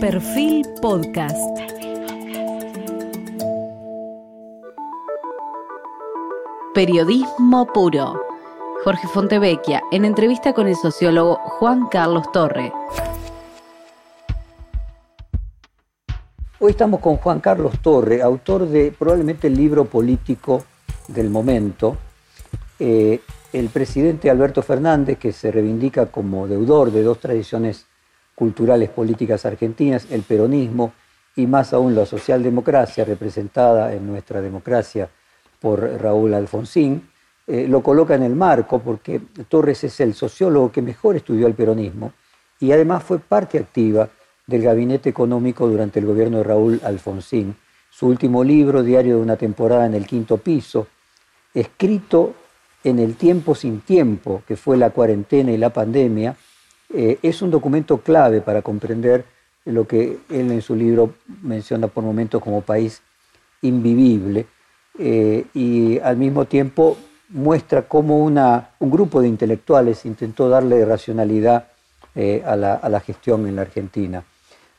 Perfil Podcast. Periodismo puro. Jorge Fontevecchia, en entrevista con el sociólogo Juan Carlos Torre. Hoy estamos con Juan Carlos Torre, autor de probablemente el libro político del momento. Eh, el presidente Alberto Fernández, que se reivindica como deudor de dos tradiciones culturales políticas argentinas, el peronismo y más aún la socialdemocracia representada en nuestra democracia por Raúl Alfonsín, eh, lo coloca en el marco porque Torres es el sociólogo que mejor estudió el peronismo y además fue parte activa del gabinete económico durante el gobierno de Raúl Alfonsín. Su último libro, Diario de una temporada en el quinto piso, escrito en el tiempo sin tiempo, que fue la cuarentena y la pandemia, eh, es un documento clave para comprender lo que él en su libro menciona por momentos como país invivible eh, y al mismo tiempo muestra cómo una, un grupo de intelectuales intentó darle racionalidad eh, a, la, a la gestión en la Argentina.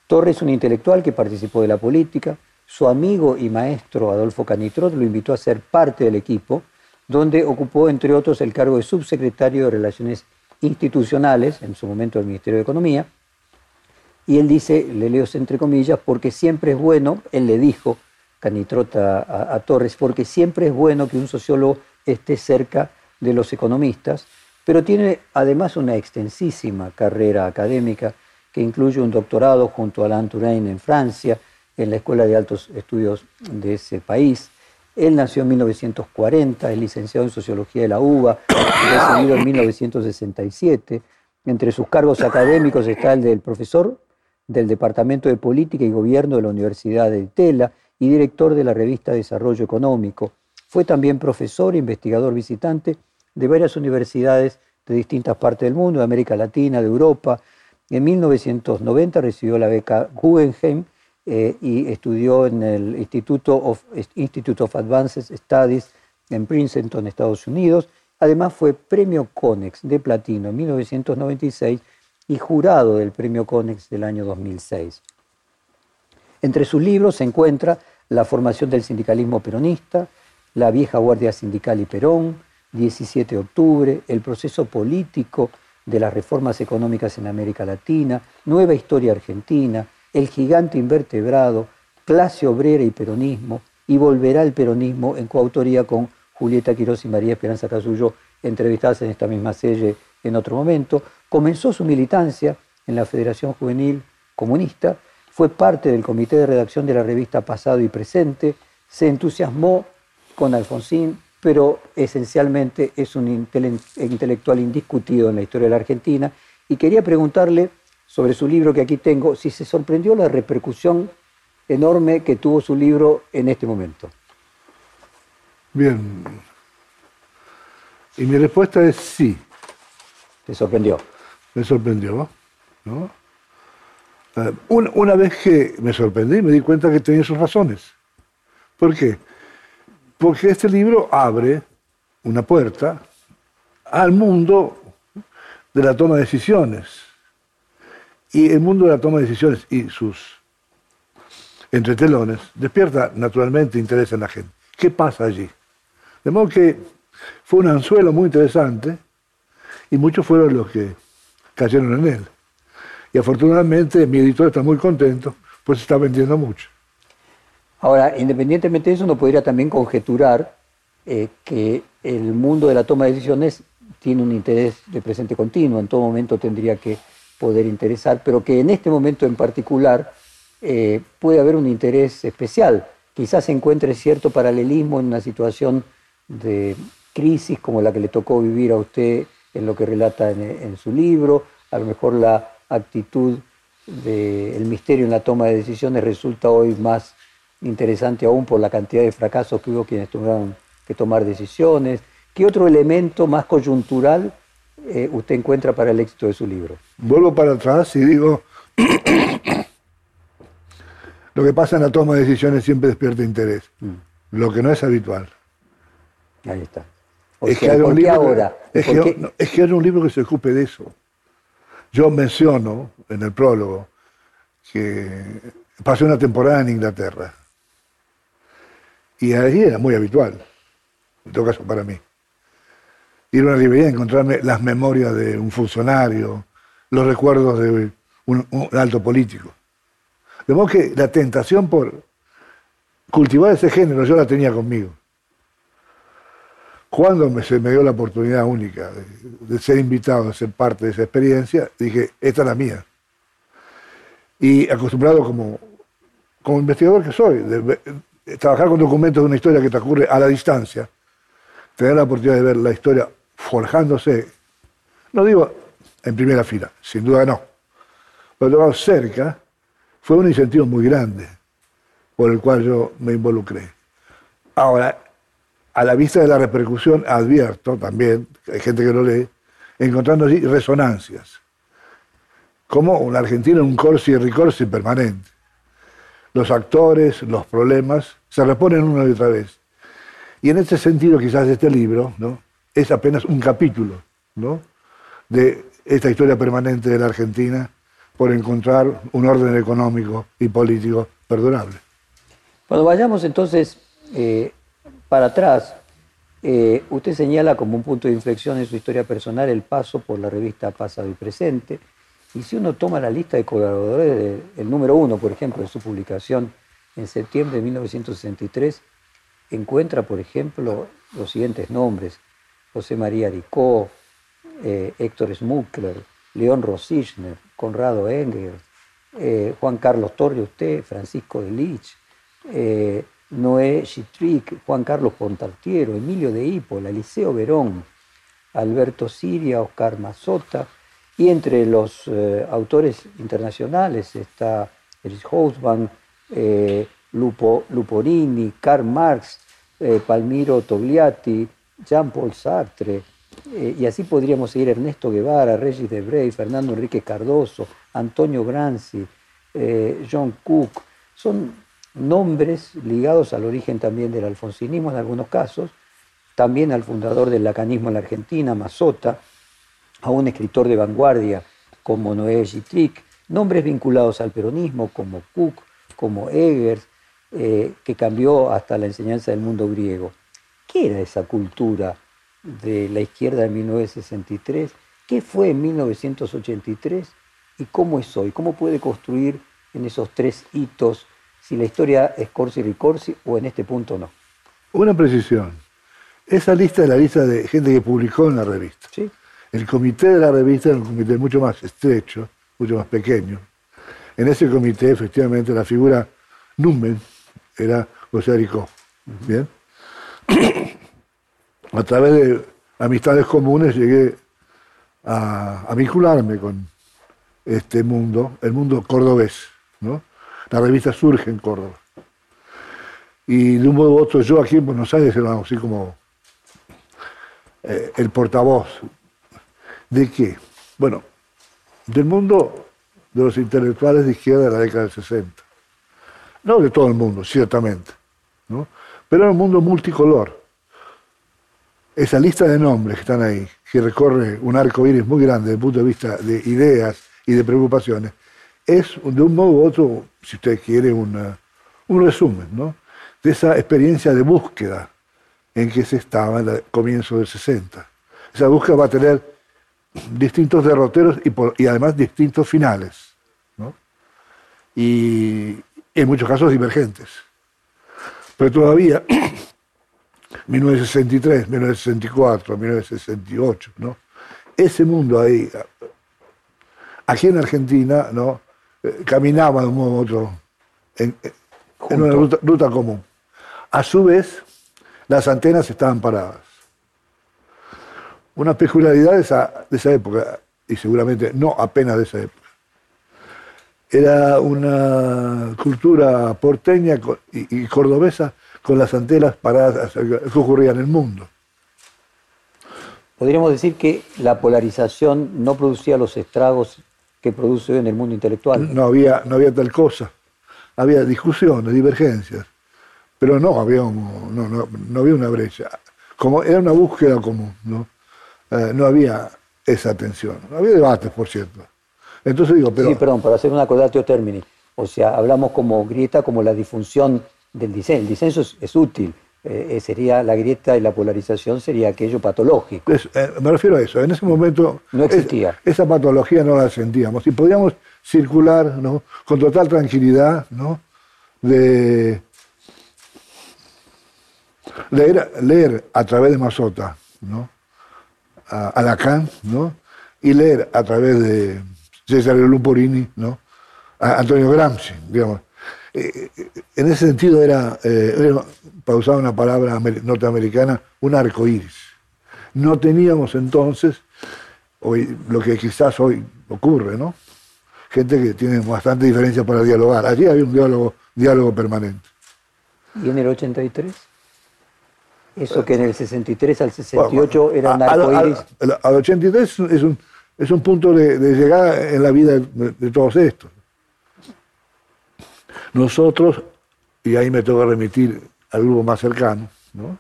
Torres es un intelectual que participó de la política, su amigo y maestro Adolfo Canitrot lo invitó a ser parte del equipo, donde ocupó, entre otros, el cargo de subsecretario de Relaciones institucionales, en su momento del Ministerio de Economía, y él dice, le leo entre comillas, porque siempre es bueno, él le dijo, Canitrota a, a, Torres, porque siempre es bueno que un sociólogo esté cerca de los economistas, pero tiene además una extensísima carrera académica que incluye un doctorado junto a Alain Touraine en Francia, en la Escuela de Altos Estudios de ese país, él nació en 1940, es licenciado en Sociología de la UBA, recibido en 1967. Entre sus cargos académicos está el del profesor del Departamento de Política y Gobierno de la Universidad de Tela y director de la revista Desarrollo Económico. Fue también profesor e investigador visitante de varias universidades de distintas partes del mundo, de América Latina, de Europa. En 1990 recibió la beca Guggenheim eh, y estudió en el Instituto Institute of Advanced Studies en Princeton, Estados Unidos. Además fue premio Conex de platino en 1996 y jurado del premio Conex del año 2006. Entre sus libros se encuentra La formación del sindicalismo peronista, La vieja guardia sindical y Perón, 17 de octubre, El proceso político de las reformas económicas en América Latina, Nueva historia argentina, el gigante invertebrado, clase obrera y peronismo, y volverá el peronismo en coautoría con Julieta Quirós y María Esperanza Casullo, entrevistadas en esta misma serie en otro momento. Comenzó su militancia en la Federación Juvenil Comunista, fue parte del comité de redacción de la revista Pasado y Presente, se entusiasmó con Alfonsín, pero esencialmente es un intelectual indiscutido en la historia de la Argentina, y quería preguntarle sobre su libro que aquí tengo, si se sorprendió la repercusión enorme que tuvo su libro en este momento. Bien. Y mi respuesta es sí. ¿Te sorprendió? Me sorprendió, ¿no? Eh, una, una, vez que me sorprendí, me di cuenta que tenía sus razones. ¿Por qué? Porque este libro abre una puerta al mundo de la toma de decisiones y el mundo de la toma de decisiones y sus entretelones despierta naturalmente interés en la gente. ¿Qué pasa allí? De modo que fue un anzuelo muy interesante y muchos fueron los que cayeron en él. Y afortunadamente mi editor está muy contento, pues está vendiendo mucho. Ahora, independientemente de eso, uno podría también conjeturar eh, que el mundo de la toma de decisiones tiene un interés de presente continuo, en todo momento tendría que poder interesar, pero que en este momento en particular eh, puede haber un interés especial. Quizás se encuentre cierto paralelismo en una situación de crisis como la que le tocó vivir a usted en lo que relata en, en su libro, a lo mejor la actitud del misterio en la toma de decisiones resulta hoy más interesante aún por la cantidad de fracasos que hubo quienes tuvieron que tomar decisiones. ¿Qué otro elemento más coyuntural eh, usted encuentra para el éxito de su libro? Vuelvo para atrás y digo, lo que pasa en la toma de decisiones siempre despierta interés, mm. lo que no es habitual. Ahí está. es, que hay un libro ahora? es, que, es que hay un libro que se ocupe de eso. Yo menciono en el prólogo que pasé una temporada en Inglaterra. Y allí era muy habitual, en todo caso para mí. Ir a una librería y encontrarme las memorias de un funcionario, los recuerdos de un, alto político. De modo que la tentación por cultivar ese género yo la tenía conmigo. Cuando se me dio la oportunidad única de, de ser invitado a ser parte de esa experiencia, dije, esta es la mía. Y acostumbrado como, como investigador que soy, de, de trabajar con documentos de una historia que transcurre a la distancia, tener la oportunidad de ver la historia forjándose, no digo en primera fila, sin duda no, pero cerca, fue un incentivo muy grande por el cual yo me involucré. Ahora, a la vista de la repercusión, advierto también, hay gente que lo lee, encontrando allí resonancias, como un argentino en un corsi y ricorsi permanente. Los actores, los problemas, se reponen una y otra vez. Y en ese sentido, quizás este libro ¿no? Es apenas un capítulo ¿no? de esta historia permanente de la Argentina por encontrar un orden económico y político perdurable. Cuando vayamos entonces eh, para atrás, eh, usted señala como un punto de inflexión en su historia personal el paso por la revista Pasado y Presente. Y si uno toma la lista de colaboradores, el número uno, por ejemplo, de su publicación en septiembre de 1963, encuentra, por ejemplo, los siguientes nombres. José María Ricó, eh, Héctor Smuckler, León Rosichner, Conrado Engels, eh, Juan Carlos Torre, usted, Francisco de Lich, eh, Noé Chitric, Juan Carlos Pontartiero, Emilio de Hípola, Eliseo Verón, Alberto Siria, Oscar Mazota, y entre los autores internacionales está Erich Hausmann, Lupo, Luporini, Karl Marx, Palmiro Togliatti, Jean-Paul Sartre, eh, y así podríamos seguir Ernesto Guevara, Regis Debray, Fernando Enrique Cardoso, Antonio Granzi, eh, John Cook. Son nombres ligados al origen también del alfonsinismo en algunos casos, también al fundador del lacanismo en la Argentina, Mazota, a un escritor de vanguardia como Noé Gitric, nombres vinculados al peronismo como Cook, como Eggers, eh, que cambió hasta la enseñanza del mundo griego. ¿Qué era esa cultura de la izquierda de 1963? ¿Qué fue en 1983? ¿Y cómo es hoy? ¿Cómo puede construir en esos tres hitos si la historia es corsi ricorsi o en este punto no? Una precisión. Esa lista es la lista de gente que publicó en la revista. ¿Sí? El comité de la revista era un comité mucho más estrecho, mucho más pequeño. En ese comité, efectivamente, la figura numen era José Aricó. ¿Bien? A través de amistades comunes llegué a, vincularme con este mundo, el mundo cordobés. ¿no? La revista surge en Córdoba. Y de un modo u otro, yo aquí en Buenos Aires era así como eh, el portavoz. ¿De qué? Bueno, del mundo de los intelectuales de izquierda de la década del 60. No de todo el mundo, ciertamente, ¿no? Pero era un mundo multicolor. Esa lista de nombres que están ahí, que recorre un arco iris muy grande desde el punto de vista de ideas y de preocupaciones, es de un modo u otro, si usted quiere, un resumen ¿no? de esa experiencia de búsqueda en que se estaba en el comienzo del 60. Esa búsqueda va a tener distintos derroteros y, y además distintos finales. ¿no? Y en muchos casos divergentes. Pero todavía, 1963, 1964, 1968, ¿no? ese mundo ahí, aquí en Argentina, ¿no? Eh, caminaba de un modo u otro en, en una ruta, ruta común. A su vez, las antenas estaban paradas. Una peculiaridad de esa, de esa época, y seguramente no apenas de esa época, era una cultura porteña y cordobesa con las antenas paradas que ocurría en el mundo. Podríamos decir que la polarización no producía los estragos que produce hoy en el mundo intelectual. No había, no había tal cosa. Había discusiones, divergencias, pero no había, un- no, no- no había una brecha. Como era una búsqueda común, ¿no? Eh, no había esa tensión. Había debates, por cierto. Entonces digo, pero Sí, perdón, para hacer un acordatio termini. O sea, hablamos como grieta, como la disfunción del disenso. El disenso es, útil, eh, eh, sería la grieta y la polarización sería aquello patológico. Eh, me refiero a eso, en ese momento no existía. esa patología no la sentíamos y podíamos circular ¿no? con total tranquilidad ¿no? de leer, leer a través de Mazota ¿no? a, Lacan ¿no? y leer a través de César Luporini ¿no? a Antonio Gramsci, digamos. Eh, eh, en ese sentido era, eh, para usar una palabra norteamericana, un arco iris. No teníamos entonces hoy, lo que quizás hoy ocurre, ¿no? Gente que tiene bastante diferencia para dialogar. Allí había un diálogo, diálogo permanente. ¿Y en el 83? Eso que en el 63 al 68 era un arco iris. Al, 83 es un, es un punto de, llegada en la vida de todos estos. Nosotros, y ahí me tengo que remitir al grupo más cercano, ¿no?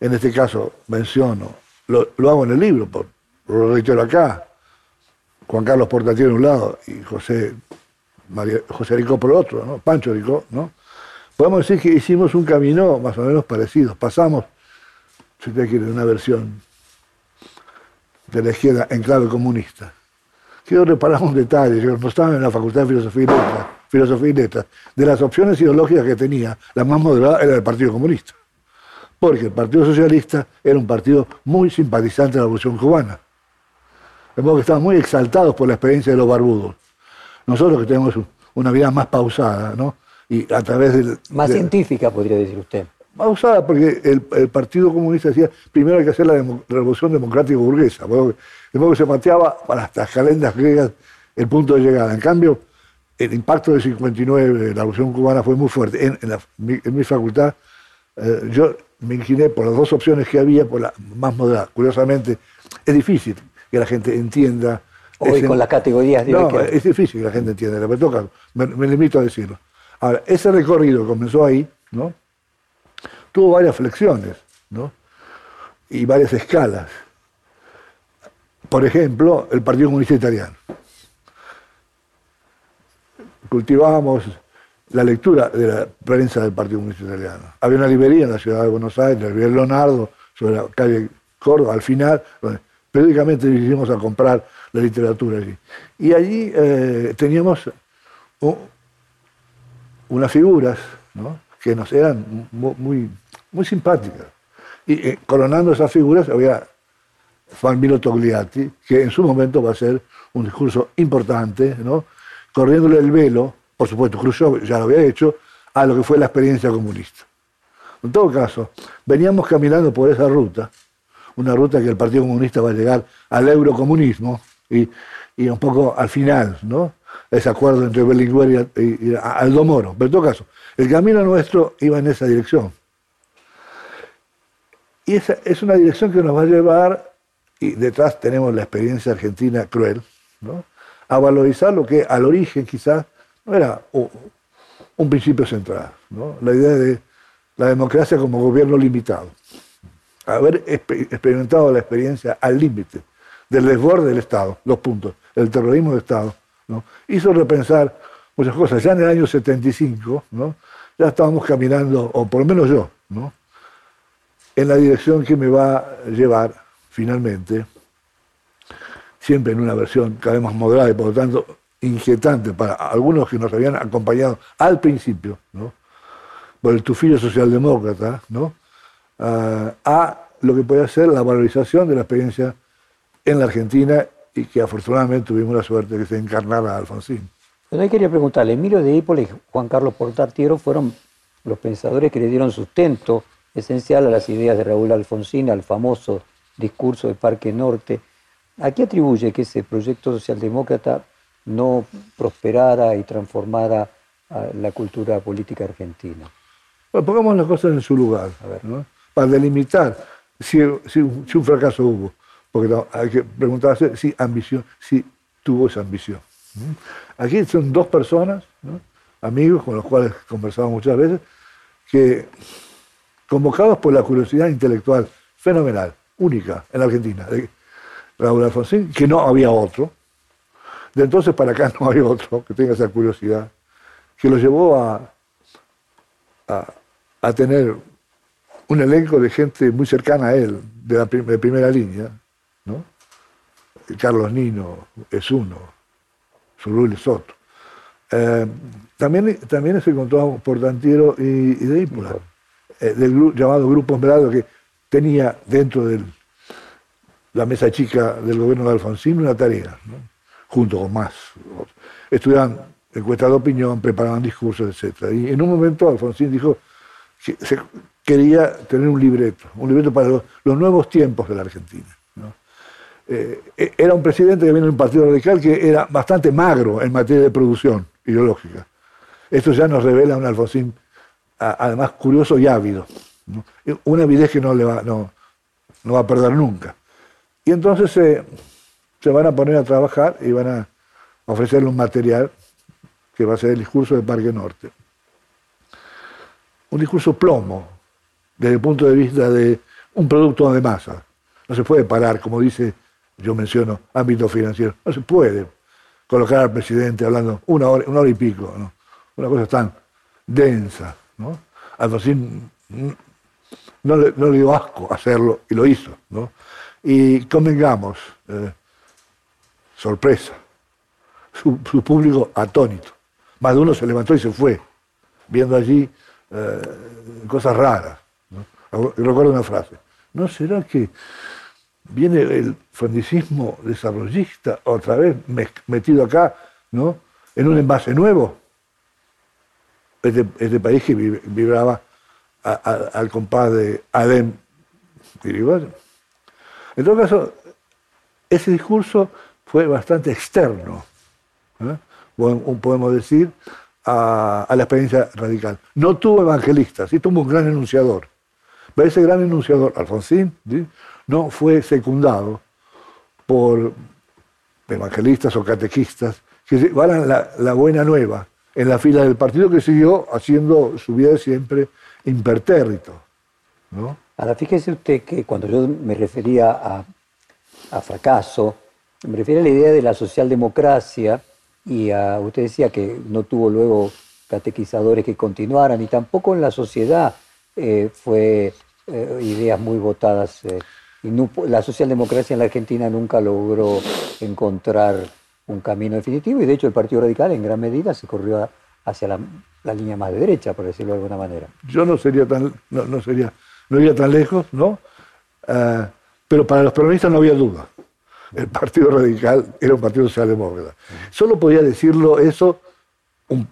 en este caso menciono, lo, hago en el libro, por, lo reitero acá, Juan Carlos Portatier en un lado y José, María, José Rico por otro, ¿no? Pancho Rico, ¿no? Podemos decir que hicimos un camino más o menos parecido. Pasamos, si usted quiere, una versión de la izquierda en clave comunista. Quiero reparar un detalle, yo estaba en la Facultad de Filosofía y Letras, filosofía y letras, de las opciones ideológicas que tenía, la más moderada era el Partido Comunista. Porque el Partido Socialista era un partido muy simpatizante de la Revolución Cubana. De modo que estaban muy exaltados por la experiencia de los barbudos. Nosotros que tenemos una vida más pausada, ¿no? Y a través del... Más científica, podría decir usted. Más pausada, porque el, Partido Comunista decía, primero hay que hacer la, revolución democrática burguesa. De modo que se mateaba para las calendas griegas el punto de llegada. En cambio, el impacto del 59 de la Revolución Cubana fue muy fuerte. En, mi, facultad eh, yo me incliné por las dos opciones que había, por la más moderada. Curiosamente, es difícil que la gente entienda. Hoy con las categorías de No, es difícil que la gente entienda, me toca, me, limito a decirlo. Ahora, ese recorrido comenzó ahí, ¿no? Tuvo varias flexiones, ¿no? Y varias escalas. Por ejemplo, el Partido Comunista Italiano cultivábamos la lectura de la prensa del Partido Comunista Italiano. Había una librería en la ciudad de Buenos Aires, en el Leonardo, sobre la calle Córdoba, al final, periódicamente dirigimos a comprar la literatura allí. Y allí eh, teníamos unas figuras que nos eran muy, muy simpáticas. Y eh, coronando esas figuras había Juan Milo Togliatti, que en su momento va a ser un discurso importante, ¿no? corriéndole el velo, por supuesto, Khrushchev ya lo había hecho, a lo que fue la experiencia comunista. En todo caso, veníamos caminando por esa ruta, una ruta que el Partido Comunista va a llegar al eurocomunismo y, un poco al final, ¿no? Ese acuerdo entre Berlinguer y, Aldo Moro. Pero en todo caso, el camino nuestro iba en esa dirección. Y esa es una dirección que nos va a llevar, y detrás tenemos la experiencia argentina cruel, ¿no? a valorizar lo que al origen quizás no era un principio central, la idea de la democracia como gobierno limitado. Haber experimentado la experiencia al límite del desborde del Estado, dos puntos, el terrorismo de Estado, hizo repensar muchas cosas. Ya en el año 75, ¿no? ya estábamos caminando, o por lo menos yo, ¿no? en la dirección que me va a llevar finalmente siempre en una versión cada vez más moderada y por lo tanto inquietante para algunos que nos habían acompañado al principio, por el tufillo socialdemócrata, ¿no? Ah, a lo que puede ser la valorización de la experiencia en la Argentina y que afortunadamente tuvimos la suerte de que se encarnara Alfonsín. Pero ahí quería preguntarle, Emilio de Hípola y Juan Carlos Portartiero fueron los pensadores que le dieron sustento esencial a las ideas de Raúl Alfonsín, al famoso discurso de Parque Norte, ¿A qué atribuye que ese proyecto socialdemócrata no prosperara y transformara la cultura política argentina? Bueno, pongamos las cosas en su lugar, para delimitar si, un fracaso hubo, porque hay que preguntarse si ambición, si tuvo esa ambición. Aquí son dos personas, amigos con los cuales conversamos muchas veces, que convocados por la curiosidad intelectual fenomenal, única en la Argentina, Raúl Alfonsín, que no había otro. De entonces para acá no hay otro que tenga esa curiosidad. que lo llevó a, a, tener un elenco de gente muy cercana a él, de la primera línea, ¿no? Carlos Nino es uno, Surul es otro. Eh, también, también se encontró Portantiero y, y de Ípola, eh, del llamado Grupo Esmeralda, que tenía dentro de la mesa chica del gobierno de Alfonsín una tarea, junto con más. Estudiaban encuestas de opinión, preparaban discursos, etc. Y en un momento Alfonsín dijo que se quería tener un libreto, un libreto para los, nuevos tiempos de la Argentina. Eh, e, era un presidente que viene de un partido radical que era bastante magro en materia de producción ideológica. Esto ya nos revela un Alfonsín además curioso y ávido. Una avidez que no, le va, no, va a perder nunca. Y entonces se van a poner a trabajar y van a ofrecerle un material que va a ser el discurso de Parque Norte. Un discurso plomo, desde el punto de vista de un producto de masa. No se puede parar, como dice, yo menciono, ámbito financiero. No se puede colocar al presidente hablando una hora, una hora y pico, ¿no? una cosa tan densa. ¿no? Alfonsín no le, no le dio asco hacerlo y lo hizo. ¿no? Y convengamos, eh, sorpresa, su, público atónito. Más de uno se levantó y se fue, viendo allí eh, cosas raras. Recuerdo una frase. ¿No será que viene el frondicismo desarrollista otra vez metido acá, ¿no? En un envase nuevo. Este, este país que vibraba al compás de Adem En todo caso, ese discurso fue bastante externo, ¿eh? podemos decir, a, la experiencia radical. No tuvo evangelistas, sí tuvo un gran enunciador. Pero ese gran enunciador, Alfonsín, no fue secundado por evangelistas o catequistas que llevaran la, buena nueva en la fila del partido que siguió haciendo su vida siempre impertérrito. ¿no? Ahora, fíjese usted que cuando yo me refería a, fracaso, me refiero a la idea de la socialdemocracia y a, usted decía que no tuvo luego catequizadores que continuaran y tampoco en la sociedad eh, fue eh, ideas muy votadas. Eh, y la socialdemocracia en la Argentina nunca logró encontrar un camino definitivo y de hecho el Partido Radical en gran medida se corrió hacia la, línea más de derecha, por decirlo de alguna manera. Yo no sería tan, no, sería, no iría tan lejos, ¿no? pero para los peronistas no había duda el Partido Radical era un partido socialdemócrata. Solo podía decirlo eso un,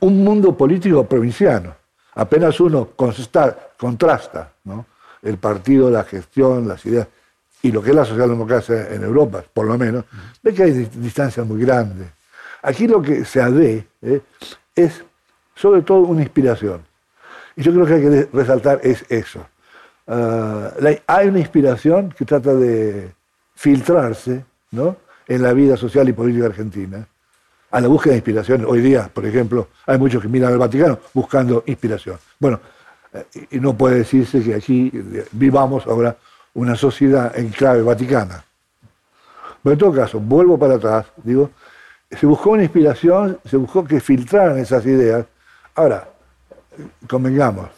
mundo político provinciano. Apenas uno contrasta el partido, la gestión, las ideas y lo que es la socialdemocracia en Europa, por lo menos, ve que hay distancias muy grandes. Aquí lo que se ve ¿eh? es sobre todo una inspiración. Y yo creo que hay que resaltar es eso. Ah, hay una inspiración que trata de filtrarse ¿no? en la vida social y política argentina a la búsqueda de inspiración. Hoy día, por ejemplo, hay muchos que miran al Vaticano buscando inspiración. Bueno, y no puede decirse que aquí vivamos ahora una sociedad en clave vaticana. Pero en todo caso, vuelvo para atrás, digo, se buscó una inspiración, se buscó que filtraran esas ideas. Ahora, convengamos,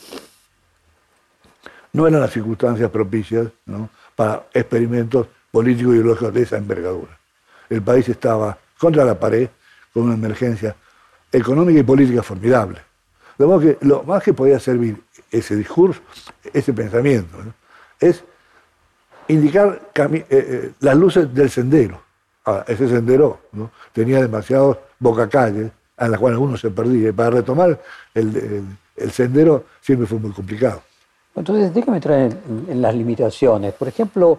no eran las circunstancias propicias para experimentos político y ideológico de esa envergadura. El país estaba contra la pared con una emergencia económica y política formidable. De modo que lo más que podía servir ese discurso, ese pensamiento, es indicar eh, eh, las luces del sendero. ese sendero tenía demasiados bocacalles a las cuales uno se perdía. Y para retomar el, sendero siempre fue muy complicado. Entonces, déjame entrar en las limitaciones. Por ejemplo,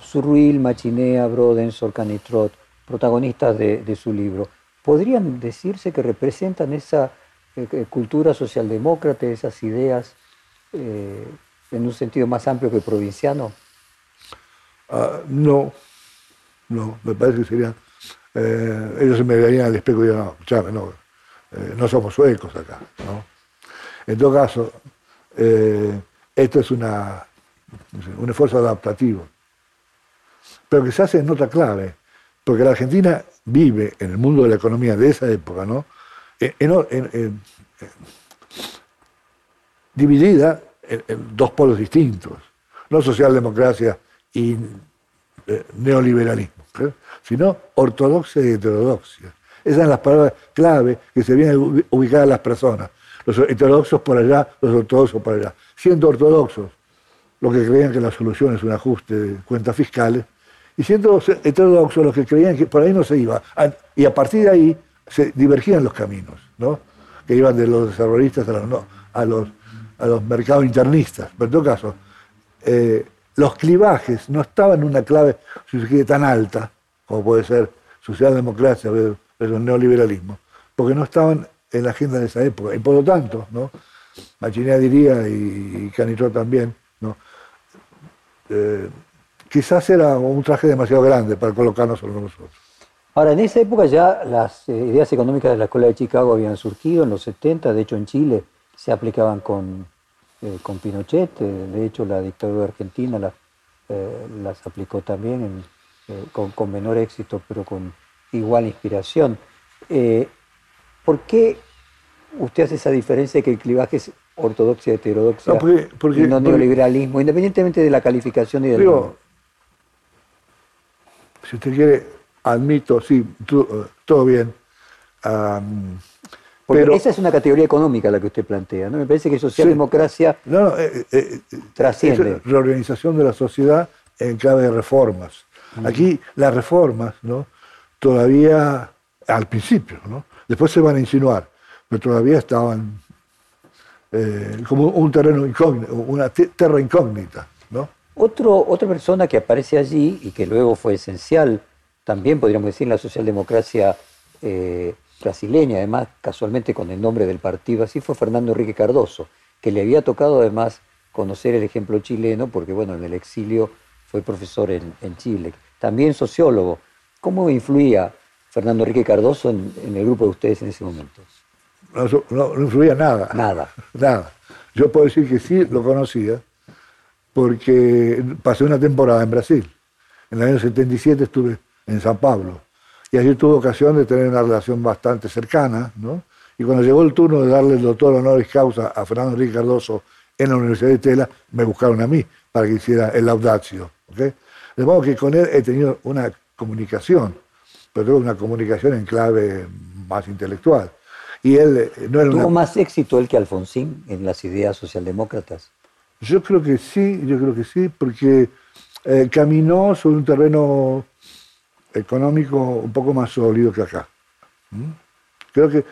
Surruil, Machinea, Broden, Sorcanitrot, protagonistas de, su libro, ¿podrían decirse que representan esa eh, eh, cultura socialdemócrata, esas ideas eh, en un sentido más amplio que provinciano? Ah, no, no, me parece que serían. ellos se me verían al espejo y dirían, no, escuchame, no, no somos suecos acá. ¿no? En todo caso, esto es una, un esfuerzo adaptativo pero que se hace en otra clave, porque la Argentina vive en el mundo de la economía de esa época, ¿no? Dividida en, dos polos distintos, no socialdemocracia y eh, neoliberalismo, ¿eh? sino ortodoxia y heterodoxia. Esas son las palabras clave que se vienen ubicadas las personas. Los heterodoxos por allá, los ortodoxos por allá. Siendo ortodoxos, los que creían que la solución es un ajuste de cuentas fiscales, y siendo heterodoxos los que creían que por ahí no se iba. Y a partir de ahí se divergían los caminos, ¿no? que iban de los desarrollistas a los, a los, a los mercados internistas. Pero en todo caso, eh, los clivajes no estaban en una clave, si tan alta, como puede ser socialdemocracia el neoliberalismo, porque no estaban en la agenda de esa época. Y por lo tanto, ¿no? Machinea diría, y, Canitrot también, ¿no? Eh, quizás era un traje demasiado grande para colocarnos sobre nosotros. Ahora, en esa época ya las eh, ideas económicas de la Escuela de Chicago habían surgido en los 70, de hecho en Chile se aplicaban con, eh, con Pinochet, de hecho la dictadura argentina las, las aplicó también con, con, menor éxito, pero con igual inspiración. ¿Por qué usted hace esa diferencia de que el clivaje es ortodoxia, heterodoxia y no neoliberalismo, independientemente de la calificación y del digo, Si usted quiere, admito, sí, todo bien. pero, esa es una categoría económica la que usted plantea, ¿no? Me parece que socialdemocracia no, eh, eh, eh, trasciende. Es reorganización de la sociedad en clave de reformas. Aquí las reformas, ¿no? Todavía al principio, ¿no? Después se van a insinuar, pero todavía estaban eh, como un terreno incógnito, una tierra incógnita. ¿no? Otro, otra persona que aparece allí y que luego fue esencial, también podríamos decir en la socialdemocracia eh, brasileña, además casualmente con el nombre del partido, así fue Fernando Enrique Cardoso, que le había tocado además conocer el ejemplo chileno, porque bueno, en el exilio fue profesor en, en Chile, también sociólogo. ¿Cómo influía Fernando Enrique Cardoso en, el grupo de ustedes en ese momento? No, influía nada. Nada. Nada. Yo puedo decir que sí lo conocía porque pasé una temporada en Brasil. En el año 77 estuve en San Pablo y allí tuve ocasión de tener una relación bastante cercana, ¿no? Y cuando llegó el turno de darle el doctor honoris causa a Fernando Enrique Cardoso en la Universidad de Tela, me buscaron a mí para que hiciera el laudatio. ¿okay? De modo que con él he tenido una comunicación pero tuvo una comunicación en clave más intelectual. Y él eh, no era ¿Tuvo más éxito él que Alfonsín en las ideas socialdemócratas? Yo creo que sí, yo creo que sí, porque eh, caminó sobre un terreno económico un poco más sólido que acá. ¿Mm? Creo que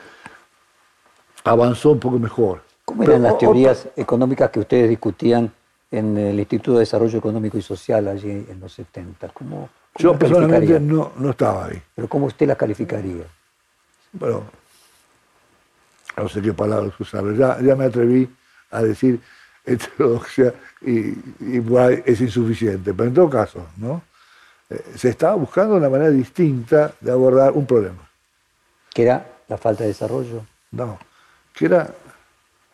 avanzó un poco mejor. ¿Cómo eran las teorías económicas que ustedes discutían en el Instituto de Desarrollo Económico y Social allí en los 70? ¿Cómo, yo personalmente no, no estaba ahí. ¿Pero cómo usted la calificaría? Bueno, no sé qué palabras usar. Ya, ya me atreví a decir heterodoxia y, es insuficiente. Pero en todo caso, ¿no? Eh, se estaba buscando una manera distinta de abordar un problema. ¿Que era la falta de desarrollo? No, que era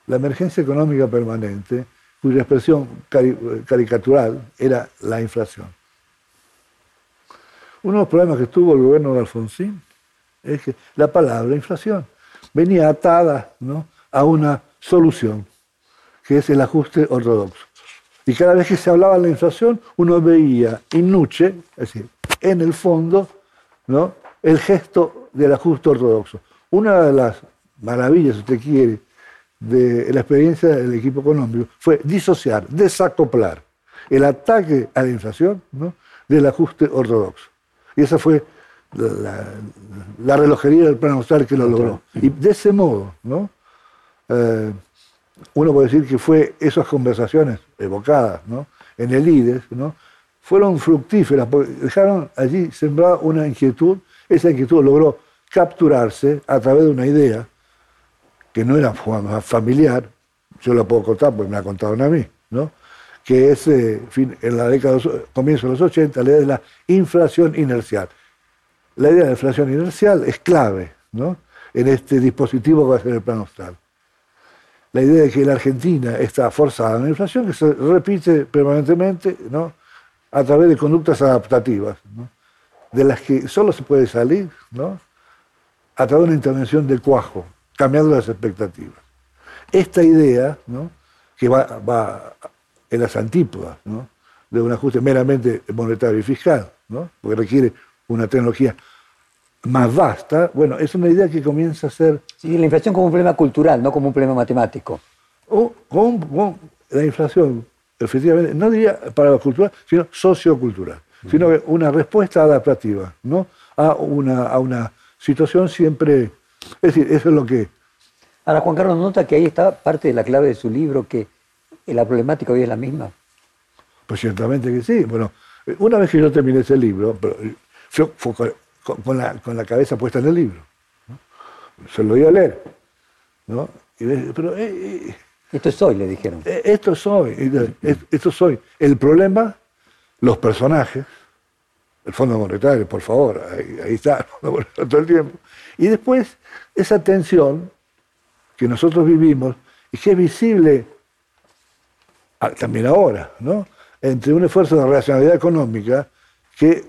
la emergencia económica permanente, cuya expresión caricatural era la inflación. Uno de los problemas que tuvo el gobierno de Alfonsín es que la palabra inflación venía atada ¿no? a una solución, que es el ajuste ortodoxo. Y cada vez que se hablaba de la inflación, uno veía in nuce, es decir, en el fondo, ¿no? el gesto del ajuste ortodoxo. Una de las maravillas, si usted quiere, de la experiencia del equipo económico fue disociar, desacoplar el ataque a la inflación ¿no? del ajuste ortodoxo. Y esa fue la, relojería del plan austral que lo logró. Y de ese modo, ¿no? Eh, uno puede decir que fue esas conversaciones evocadas ¿no? en el IDES, ¿no? fueron fructíferas, dejaron allí sembrada una inquietud, esa inquietud logró capturarse a través de una idea que no era familiar, yo la puedo contar porque me la contaron a mí, ¿no? que es eh, en la década, comienzo de los 80, la idea de la inflación inercial. La idea de la inflación inercial es clave ¿no? en este dispositivo que va a ser el plan austral. La idea de que la Argentina está forzada en la inflación que se repite permanentemente ¿no? a través de conductas adaptativas, de las que solo se puede salir ¿no? a través de una intervención de cuajo, cambiando las expectativas. Esta idea, ¿no? que va, va en las antípodas ¿no? de un ajuste meramente monetario y fiscal, ¿no? porque requiere una tecnología más vasta, bueno, es una idea que comienza a ser... Sí, la inflación como un problema cultural, no como un problema matemático. O con, la inflación, efectivamente, no diría para lo cultural, sino sociocultural, sino una respuesta adaptativa ¿no? a, una, a una situación siempre... Es decir, eso es lo que... Ahora, Juan Carlos nota que ahí está parte de la clave de su libro, que la problemática hoy es la misma. Pues ciertamente que sí. Bueno, una vez que yo terminé ese libro, pero yo con, la, con la cabeza puesta en el libro. Se lo iba a leer. ¿no? pero, eh, eh, esto es hoy, le dijeron. Eh, esto es hoy, esto soy. El problema, los personajes, el Fondo Monetario, por favor, ahí, está, todo el tiempo. Y después, esa tensión que nosotros vivimos y que es visible también ahora, ¿no? entre un esfuerzo de racionalidad económica que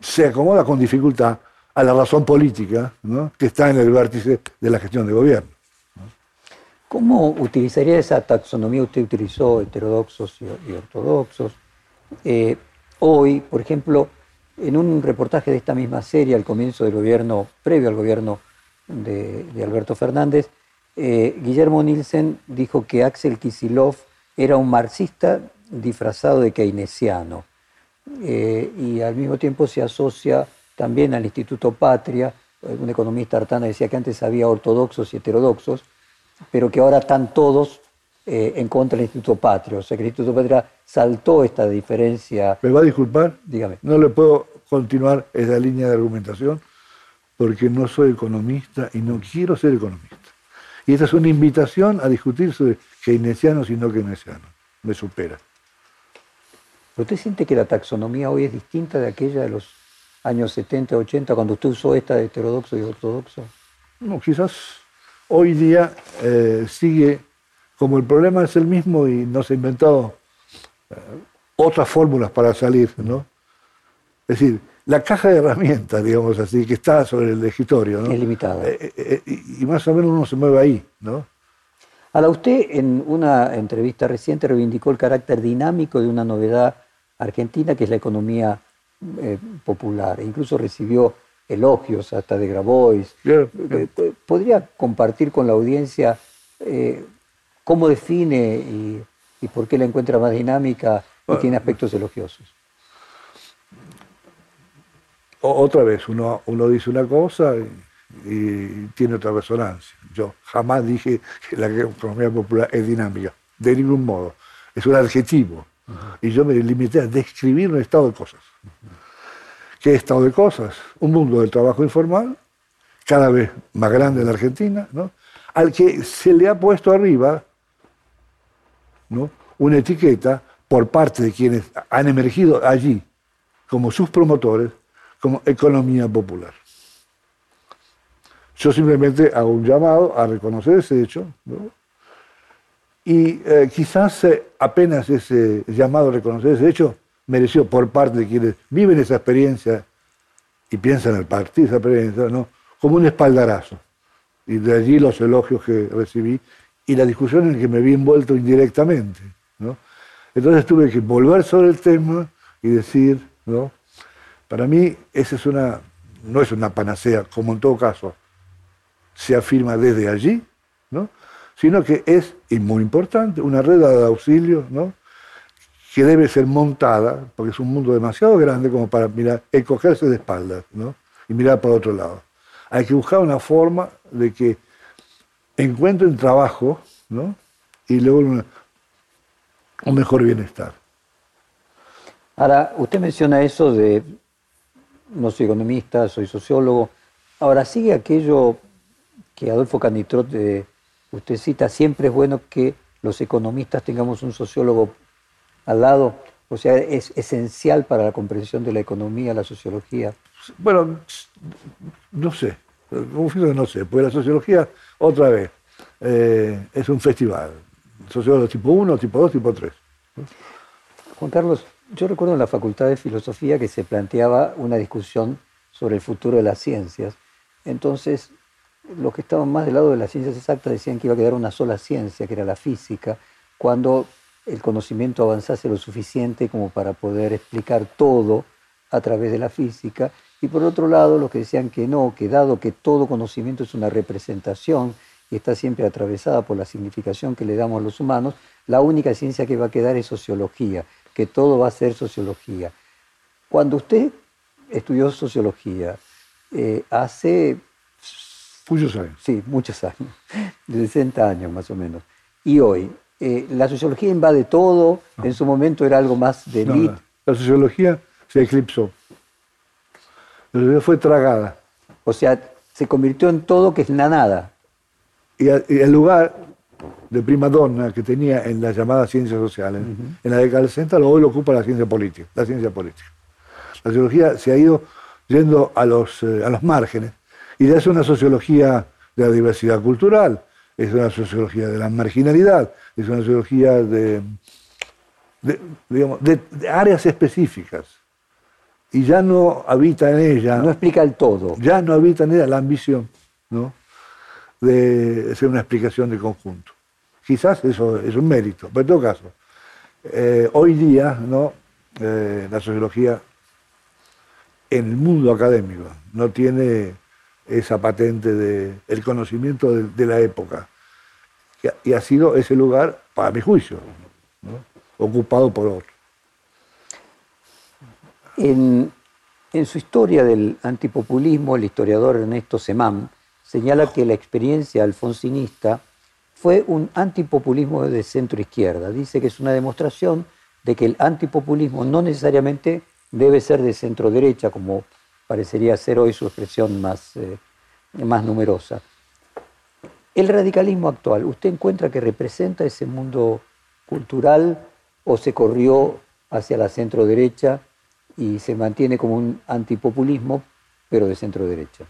se acomoda con dificultad a la razón política que está en el vértice de la gestión de gobierno. ¿Cómo utilizaría esa taxonomía usted utilizó, heterodoxos y, ortodoxos? Eh, hoy, por ejemplo, en un reportaje de esta misma serie, al comienzo del gobierno, previo al gobierno de, Alberto Fernández, eh, Guillermo Nielsen dijo que Axel Kisilov era un marxista disfrazado de keynesiano. Eh, y al mismo tiempo se asocia también al Instituto Patria. Un economista artana decía que antes había ortodoxos y heterodoxos, pero que ahora están todos eh, en contra del Instituto Patria. O sea que el Instituto Patria saltó esta diferencia. ¿Me va a disculpar? Dígame. No le puedo continuar esa línea de argumentación porque no soy economista y no quiero ser economista. Y esta es una invitación a discutir sobre keynesianos y no keynesianos. Me supera. ¿Usted siente que la taxonomía hoy es distinta de aquella de los años 70, 80, cuando usted usó esta de heterodoxo y ortodoxo? No, quizás hoy día eh, sigue, como el problema es el mismo y no se ha inventado eh, otras fórmulas para salir, ¿no? Es decir, la caja de herramientas, digamos así, que está sobre el escritorio, ¿no? Es limitada. Eh, y más o menos uno se mueve ahí, ¿no? Ahora, usted en una entrevista reciente reivindicó el carácter dinámico de una novedad argentina, que es la economía eh, popular. E incluso recibió elogios hasta de Grabois. Eh, eh, ¿Podría compartir con la audiencia cómo define y, por qué la encuentra más dinámica y tiene aspectos elogiosos? Otra vez, uno, uno dice una cosa y tiene otra resonancia. Yo jamás dije que la economía popular es dinámica, de ningún modo. Es un adjetivo. Y yo me limité a describir un estado de cosas. ¿Qué estado de cosas? Un mundo del trabajo informal, cada vez más grande en la Argentina, ¿no? al que se le ha puesto arriba ¿no? una etiqueta por parte de quienes han emergido allí como sus promotores, como economía popular. Yo simplemente hago un llamado a reconocer ese hecho y eh, quizás eh, apenas ese llamado a reconocer ese hecho mereció por parte de quienes viven esa experiencia y piensan el partido esa experiencia, ¿no? como un espaldarazo. Y de allí los elogios que recibí y la discusión en la que me vi envuelto indirectamente. Entonces tuve que volver sobre el tema y decir, ¿no? para mí esa es una, no es una panacea, como en todo caso se afirma desde allí, ¿no? sino que es, y muy importante, una red de auxilio ¿no? que debe ser montada, porque es un mundo demasiado grande como para mirar, encogerse de espaldas ¿no? y mirar para otro lado. Hay que buscar una forma de que encuentren trabajo ¿no? y luego un mejor bienestar. Ahora, usted menciona eso de, no soy economista, soy sociólogo. Ahora, sigue aquello que Adolfo Canitrot usted cita, siempre es bueno que los economistas tengamos un sociólogo al lado, o sea, es esencial para la comprensión de la economía, la sociología. Bueno, no sé, no sé, porque la sociología, otra vez, eh, es un festival. Sociólogo tipo 1, tipo 2, tipo 3. Juan Carlos, yo recuerdo en la Facultad de Filosofía que se planteaba una discusión sobre el futuro de las ciencias. Entonces, los que estaban más del lado de las ciencias exactas decían que iba a quedar una sola ciencia, que era la física, cuando el conocimiento avanzase lo suficiente como para poder explicar todo a través de la física. Y por otro lado, los que decían que no, que dado que todo conocimiento es una representación y está siempre atravesada por la significación que le damos a los humanos, la única ciencia que va a quedar es sociología, que todo va a ser sociología. Cuando usted estudió sociología, eh, hace... Muchos años. Sí, muchos años, de 60 años más o menos. Y hoy, eh, la sociología invade todo, en su momento era algo más de élite. la sociología se eclipsó. La sociología fue tragada. O sea, se convirtió en todo que es la nada. Y, el lugar de prima donna que tenía en las llamadas ciencias sociales, en la década del 60, hoy lo ocupa la ciencia política, la ciencia política. La sociología se ha ido yendo a los, eh, a los márgenes y ya es una sociología de la diversidad cultural, es una sociología de la marginalidad, es una sociología de, digamos, de, áreas específicas. Y ya no habita en ella. No explica el todo. Ya no habita en ella la ambición, ¿no? De ser una explicación de conjunto. Quizás eso es un mérito, pero en todo caso, eh, hoy día, ¿no? Eh, la sociología en el mundo académico, no tiene esa patente del el conocimiento de, la época. Y ha sido ese lugar, para mi juicio, ocupado por otro. En, en, su historia del antipopulismo, el historiador Ernesto Semán señala que la experiencia alfonsinista fue un antipopulismo de centro izquierda. Dice que es una demostración de que el antipopulismo no necesariamente debe ser de centro derecha, como parecería ser hoy su expresión más, eh, más numerosa. El radicalismo actual, ¿usted encuentra que representa ese mundo cultural o se corrió hacia la centro derecha y se mantiene como un antipopulismo, pero de centro derecha?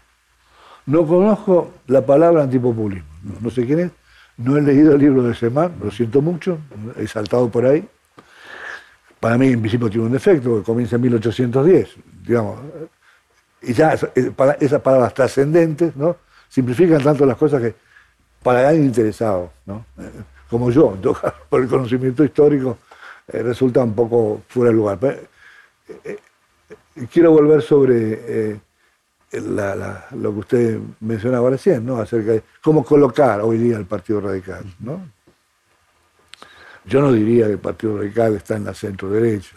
No conozco la palabra antipopulismo, no, sé quién es, no he leído el libro de Semán, lo siento mucho, he saltado por ahí para mí en principio tiene un defecto, que comienza en 1810, digamos. Y ya esas palabras trascendentes, ¿no? Simplifican tanto las cosas que para alguien interesado, ¿no? Como yo, por el conocimiento histórico, eh, resulta un poco fuera de lugar. Eh, eh, quiero volver sobre lo que usted mencionaba recién, ¿no? Acerca de cómo colocar hoy día el Partido Radical, ¿no? Yo no diría que el Partido Radical está en la centro derecha.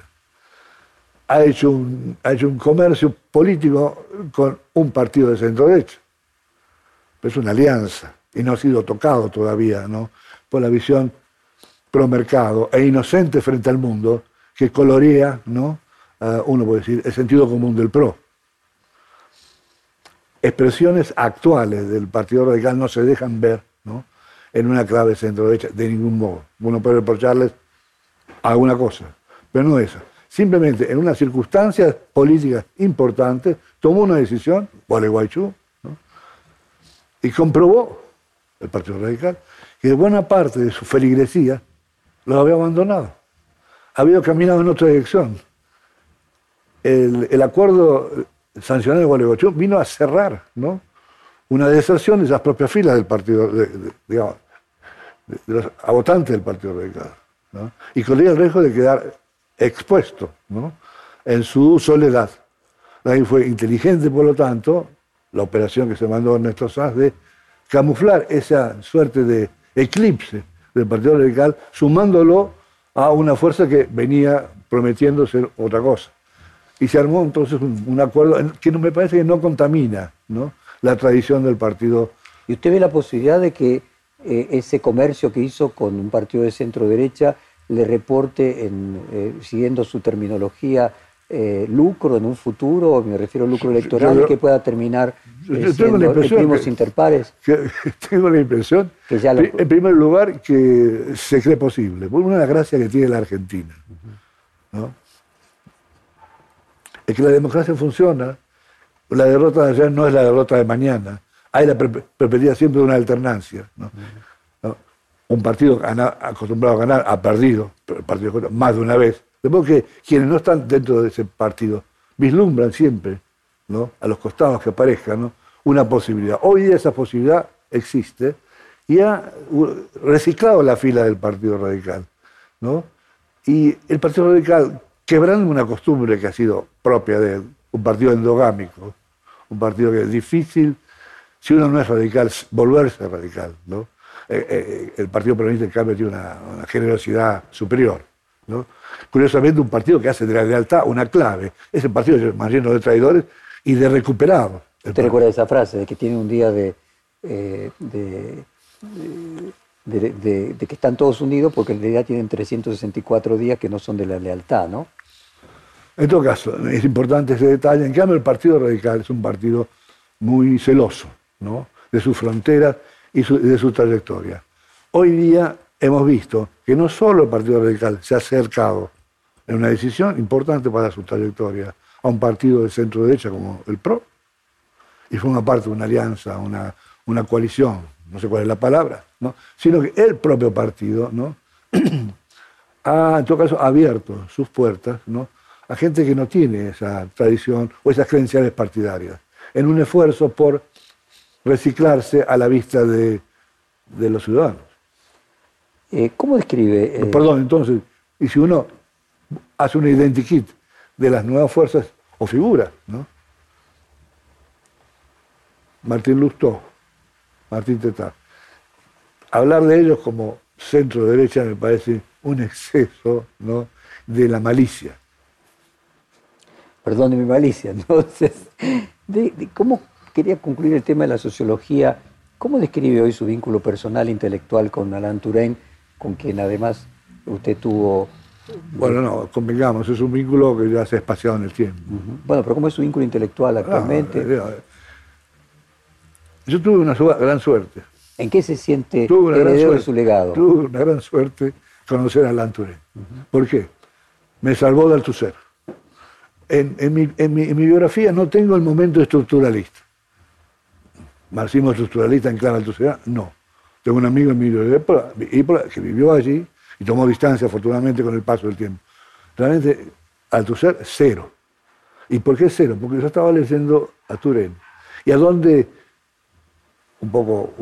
Ha hecho un, comercio político con un partido de centro derecha. es una alianza y no ha sido tocado todavía ¿no? por la visión pro mercado e inocente frente al mundo que colorea, ¿no? uno puede decir, el sentido común del PRO. Expresiones actuales del Partido Radical no se dejan ver ¿no? en una clave centro-derecha, de ningún modo. Uno puede reprocharles alguna cosa, pero no esa. Simplemente en unas circunstancias políticas importantes tomó una decisión, Gualeguaychú, ¿no? y comprobó el Partido Radical que buena parte de su feligresía lo había abandonado. Había caminado en otra dirección. El, acuerdo sancionado de Gualeguaychú vino a cerrar ¿no? una deserción de esas propias filas del partido, digamos, de, los votantes del Partido Radical. Y corría el riesgo de quedar expuesto ¿no? en su soledad. Ahí fue inteligente, por lo tanto, la operación que se mandó Ernesto Sanz de camuflar esa suerte de eclipse del Partido Radical, sumándolo a una fuerza que venía prometiendo ser otra cosa. Y se armó entonces un, acuerdo que me parece que no contamina ¿no? la tradición del partido. ¿Y usted ve la posibilidad de que eh, ese comercio que hizo con un partido de centro derecha le reporte, en, eh, siguiendo su terminología, eh, lucro en un futuro, me refiero a lucro electoral, que pueda terminar siendo primos interpares. tengo la impresión, que en primer lugar, que se cree posible, por una de las gracias que tiene la Argentina. Es que la democracia funciona, la derrota de ayer no es la derrota de mañana, hay la perspectiva siempre de una alternancia. Un partido acostumbrado a ganar ha perdido el partido más de una vez. De modo que quienes no están dentro de ese partido vislumbran siempre, ¿no? a los costados que aparezcan, una posibilidad. Hoy día esa posibilidad existe y ha reciclado la fila del Partido Radical. ¿no? Y el Partido Radical, quebrando una costumbre que ha sido propia de un partido endogámico, un partido que es difícil, si uno no es radical, volverse radical. ¿no? Eh, eh, el Partido Peronista, en cambio, tiene una, generosidad superior. ¿no? Curiosamente, un partido que hace de la lealtad una clave. Es el partido más lleno de traidores y de recuperados. ¿Usted recuerda esa frase de que tiene un día de, eh, de, que están todos unidos porque en realidad tienen 364 días que no son de la lealtad, ¿no? En todo caso, es importante ese detalle. En cambio, el Partido Radical es un partido muy celoso ¿no? de sus fronteras y de su trayectoria. Hoy día hemos visto que no solo el Partido Radical se ha acercado en una decisión importante para su trayectoria a un partido de centro derecha como el PRO, y forma parte de una alianza, una, una coalición, no sé cuál es la palabra, ¿no? sino que el propio partido ¿no? ha, en todo caso, abierto sus puertas ¿no? a gente que no tiene esa tradición o esas credenciales partidarias, en un esfuerzo por reciclarse a la vista de, los ciudadanos. Eh, ¿Cómo describe? Eh, perdón, entonces, y si uno hace un identikit de las nuevas fuerzas o figuras, ¿no? Martín Lustó, Martín Tetá. Hablar de ellos como centro derecha me parece un exceso ¿no? de la malicia. Perdón de mi malicia, entonces, ¿cómo quería concluir el tema de la sociología? ¿Cómo describe hoy su vínculo personal, intelectual con Alain Touraine, con quien además usted tuvo... Bueno, no, convengamos, es un vínculo que ya se ha espaciado en el tiempo. Bueno, pero ¿cómo es su vínculo intelectual actualmente? Ah, yo tuve una gran suerte. ¿En qué se siente heredero de su legado? Tuve una gran suerte conocer a Alain Touré. ¿Por qué? Me salvó de Althusser. En, mi, biografía no tengo el momento estructuralista. Marxismo estructuralista en clara Althusser, no. Tengo un amigo Emilio de que vivió allí y tomó distancia afortunadamente con el paso del tiempo. Realmente Althusser, cero. ¿Y por qué cero? Porque yo estaba leyendo a Turén. ¿Y a dónde un poco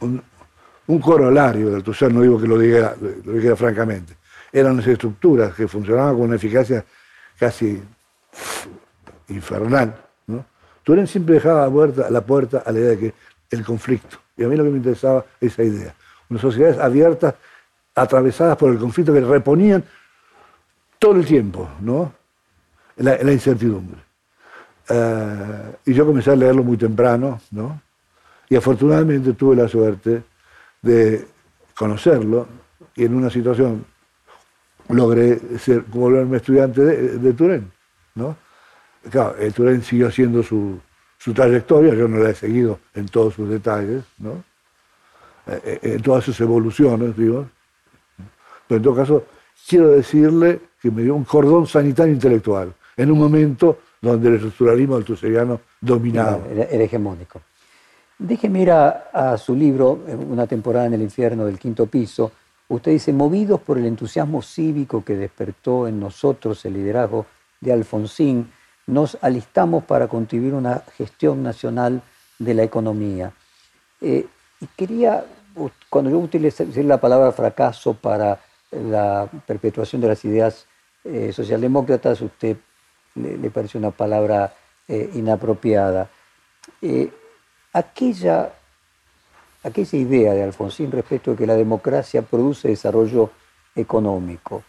un, corolario del Althusser, no digo que lo diga, lo francamente, eran las estructuras que funcionaban con una eficacia casi infernal. Turén siempre dejaba abierta la puerta a la idea de que el conflicto, y a mí lo que me interesaba esa idea, unas sociedades abiertas, atravesadas por el conflicto que reponían todo el tiempo, ¿no? la, la incertidumbre. Eh, y yo comencé a leerlo muy temprano, ¿no? Y afortunadamente tuve la suerte de conocerlo y en una situación logré ser, volverme estudiante de, de Turén. ¿no? Claro, el Turén siguió haciendo su, trayectoria, yo no la he seguido en todos sus detalles, ¿no? Eh, eh, en todas sus evoluciones, digo. Pero en todo caso, quiero decirle que me dio un cordón sanitario intelectual en un momento donde el estructuralismo altuseriano dominaba. Era hegemónico. Déjeme ir a, su libro, Una temporada en el infierno del quinto piso. Usted dice, movidos por el entusiasmo cívico que despertó en nosotros el liderazgo de Alfonsín, nos alistamos para contribuir una gestión nacional de la economía. Eh, y quería, cuando yo utilicé la palabra fracaso para la perpetuación de las ideas eh, socialdemócratas, usted le, pareció una palabra eh, inapropiada aquella, aquella idea de Alfonsín respecto de que la democracia produce desarrollo económico,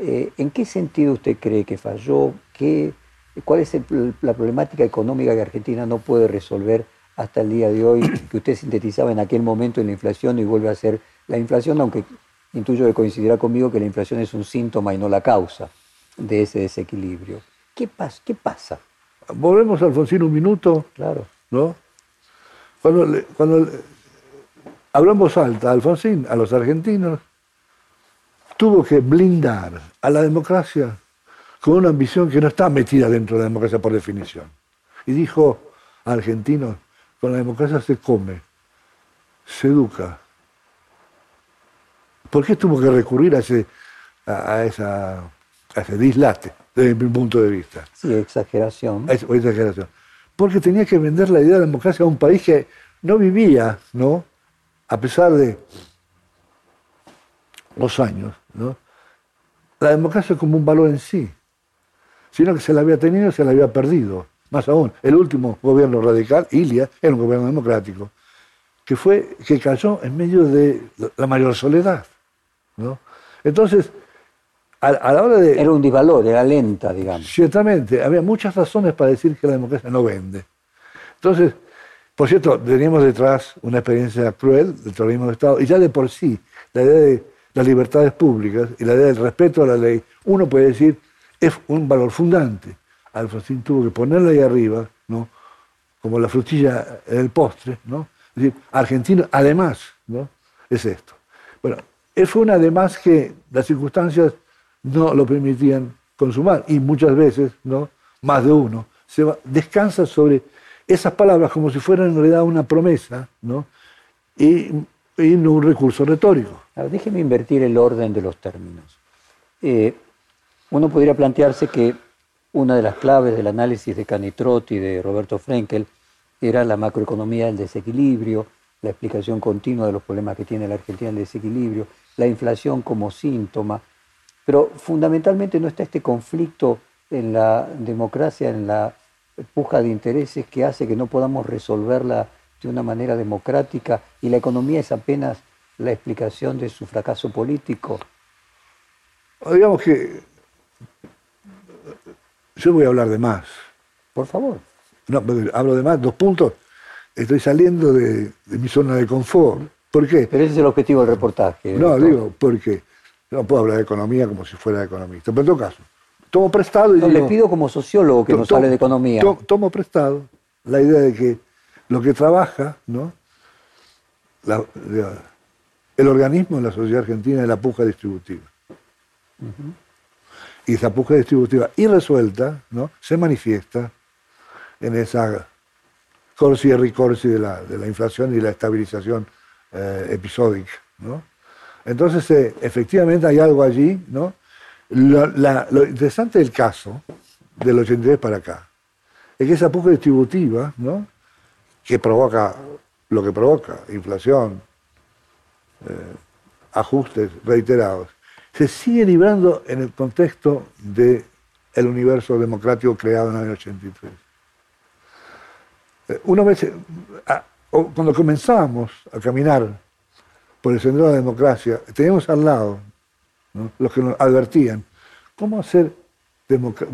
eh, ¿en qué sentido usted cree que falló? ¿Qué, ¿Cuál es la problemática económica que Argentina no puede resolver hasta el día de hoy, que usted sintetizaba en aquel momento en la inflación y vuelve a ser la inflación, aunque intuyo que coincidirá conmigo que la inflación es un síntoma y no la causa de ese desequilibrio. ¿Qué pasa? ¿Qué pasa? Volvemos a Alfonsín un minuto. Claro. ¿No? Cuando, cuando hablamos alta, Alfonsín, a los argentinos, tuvo que blindar a la democracia con una ambición que no está metida dentro de la democracia por definición. Y dijo a argentinos, con la democracia se come, se educa. ¿Por qué tuvo que recurrir a ese, a, esa, ese dislate, desde mi punto de vista? Sí, exageración. exageración. porque tenía que vender la idea de democracia a un país que no vivía, ¿no? A pesar de los años, ¿no? La democracia como un valor en sí, sino que se la había tenido y se la había perdido. Más aún, el último gobierno radical, Ilia, era un gobierno democrático, que, fue, que cayó en medio de la mayor soledad. ¿no? Entonces, a, la hora de... Era un disvalor, era lenta, digamos. Ciertamente, había muchas razones para decir que la democracia no vende. Entonces, por cierto, teníamos detrás una experiencia cruel del terrorismo de Estado, y ya de por sí, la idea de las libertades públicas y la idea del respeto a la ley, uno puede decir, es un valor fundante. Alfonsín tuvo que ponerla ahí arriba, ¿no? como la frutilla en el postre, ¿no? Es decir, Argentina, además, ¿no? Es esto. Bueno, fue un además que las circunstancias no lo permitían consumar, y muchas veces, ¿no? Más de uno, se descansa sobre esas palabras como si fueran en realidad una promesa, ¿no? Y, no un recurso retórico. déjeme invertir el orden de los términos. Eh, uno podría plantearse que una de las claves del análisis de Canitrotti y de Roberto Frenkel era la macroeconomía del desequilibrio, la explicación continua de los problemas que tiene la Argentina el desequilibrio, la inflación como síntoma, pero fundamentalmente no está este conflicto en la democracia, en la puja de intereses que hace que no podamos resolverla de una manera democrática y la economía es apenas la explicación de su fracaso político. Digamos que yo voy a hablar de más. Por favor. No, hablo de más, dos puntos. Estoy saliendo de, mi zona de confort. ¿Por qué? Pero ese es el objetivo del reportaje. No, digo, porque no puedo hablar de economía como si fuera economista. Pero en todo caso, tomo prestado y no, Le pido como sociólogo que no sale de economía. tomo prestado la idea de que lo que trabaja, ¿no? el organismo de la sociedad argentina es la puja distributiva y esa puja distributiva irresuelta ¿no? se manifiesta en esa corsi y ricorsi de la, de la inflación y la estabilización eh, episódica. ¿no? Entonces, eh, efectivamente hay algo allí. ¿no? Lo, interesante del caso, del 83 para acá, es que esa puja distributiva, ¿no? que provoca lo que provoca, inflación, eh, ajustes reiterados, se sigue librando en el contexto del el universo democrático creado en el año 83. Eh, una vez, cuando comenzamos a caminar por el sendero de la democracia, teníamos al lado los que nos advertían cómo hacer,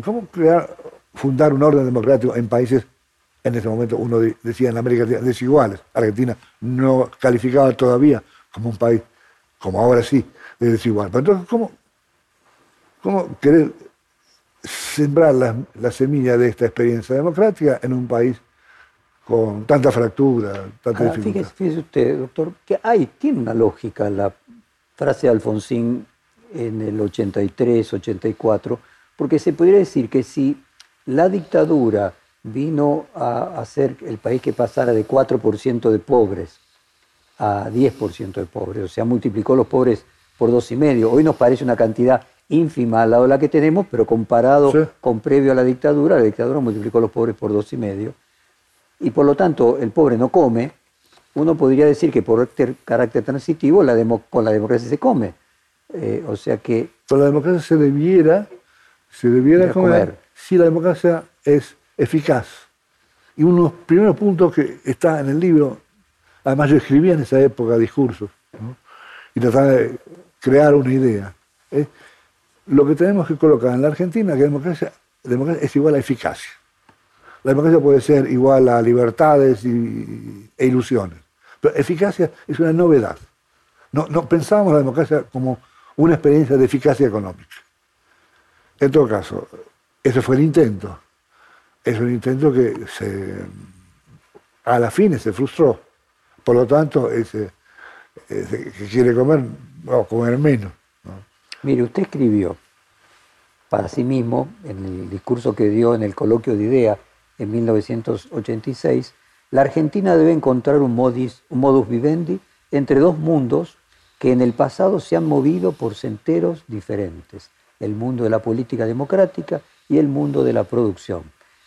cómo crear, fundar un orden democrático en países, en ese momento uno decía en América Latina, desiguales. Argentina no calificaba todavía como un país, como ahora sí, es desigual. Pero entonces, ¿cómo, cómo querer sembrar la, semilla de esta experiencia democrática en un país con tanta fractura, tanta ah, dificultad? Fíjese, usted, doctor, que hay, tiene una lógica la frase de Alfonsín en el 83, 84, porque se podría decir que si la dictadura vino a hacer el país que pasara de 4% de pobres a 10% de pobres, o sea, multiplicó los pobres por dos y medio. Hoy nos parece una cantidad ínfima al lado de la que tenemos, pero comparado con previo a la dictadura, la dictadura multiplicó los pobres por dos y medio. Y por lo tanto, el pobre no come. Uno podría decir que por este carácter transitivo la con la democracia se come. Eh, o sea que... Con la democracia se debiera, se debiera comer, si la democracia es eficaz. Y uno de los primeros puntos que está en el libro, además yo escribía en esa época discursos, y trataba de crear una idea. ¿eh? Lo que tenemos que colocar en la Argentina es que democracia, democracia es igual a eficacia. La democracia puede ser igual a libertades e ilusiones, pero eficacia es una novedad. No, no la democracia como una experiencia de eficacia económica. En todo caso, ese fue el intento. Es un intento que a la fin se frustró. Por lo tanto, ese, que quiere comer, va a comer menos. Mire, usted escribió para sí mismo, en el discurso que dio en el coloquio de idea en 1986, la Argentina debe encontrar un modus, un modus vivendi entre dos mundos que en el pasado se han movido por senderos diferentes, el mundo de la política democrática y el mundo de la producción.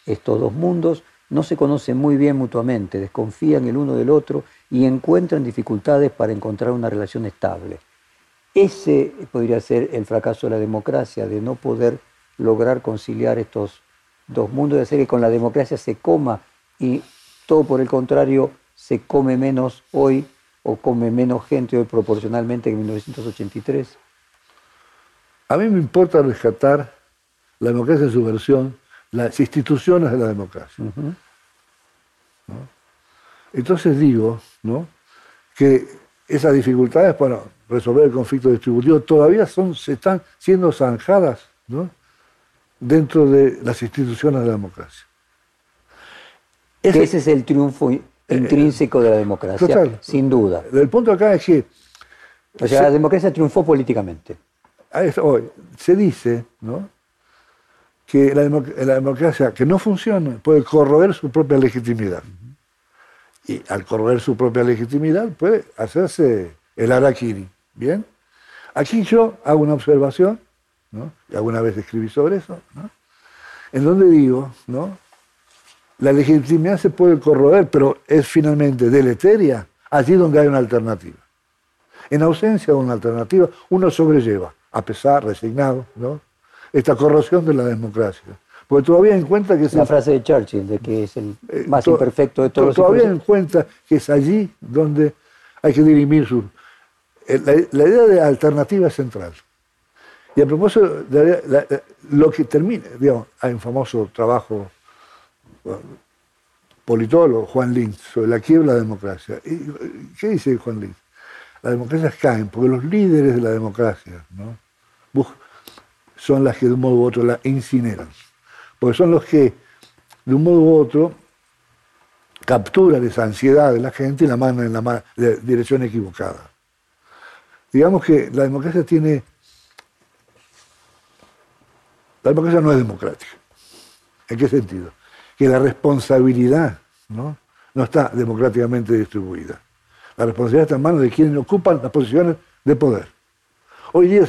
Estos dos mundos no se conocen muy bien mutuamente, desconfían el uno del otro y encuentran dificultades para encontrar una relación estable. Ese podría ser el fracaso de la democracia, de no poder lograr conciliar estos dos mundos, de hacer que con la democracia se coma y todo por el contrario se come menos hoy o come menos gente hoy proporcionalmente que en 1983. A mí me importa rescatar la democracia en su versión, las instituciones de la democracia. Entonces digo ¿no? que esas dificultades para resolver el conflicto distributivo todavía son, se están siendo zanjadas dentro de las instituciones de la democracia. Ese, ese es el triunfo intrínseco de la democracia, sin duda. El punto acá es que... O sea, la democracia triunfó políticamente. Hoy se dice ¿no? Que la, democracia que no funciona puede corroer su propia legitimidad. Y al corroer su propia legitimidad puede hacerse el araquiri. ¿Bien? Aquí yo hago una observación, ¿no? y alguna vez escribí sobre eso, ¿no? en donde digo, ¿no? la legitimidad se puede corroer, pero es finalmente deleteria allí donde hay una alternativa. En ausencia de una alternativa, uno sobrelleva, a pesar, resignado, ¿no? Esta corrosión de la democracia. Porque todavía en cuenta que es... La frase de Churchill, de que es el eh, más imperfecto de todos Todavía en cuenta que es allí donde hay que dirimir su... Eh, la, idea de alternativa central. Y a propósito, de lo que termina, digamos, hay un famoso trabajo politólogo, Juan Lins, sobre la quiebra de la democracia. ¿Qué dice Juan Lins? Las democracias caen porque los líderes de la democracia son las que de un modo u otro la incineran. Porque son los que de un modo u otro capturan esa ansiedad de la gente y la mandan en la dirección equivocada. Digamos que la democracia tiene... La democracia no es democrática. ¿En qué sentido? que la responsabilidad ¿no? no está democráticamente distribuida. La responsabilidad está en manos de quienes ocupan las posiciones de poder. Hoy día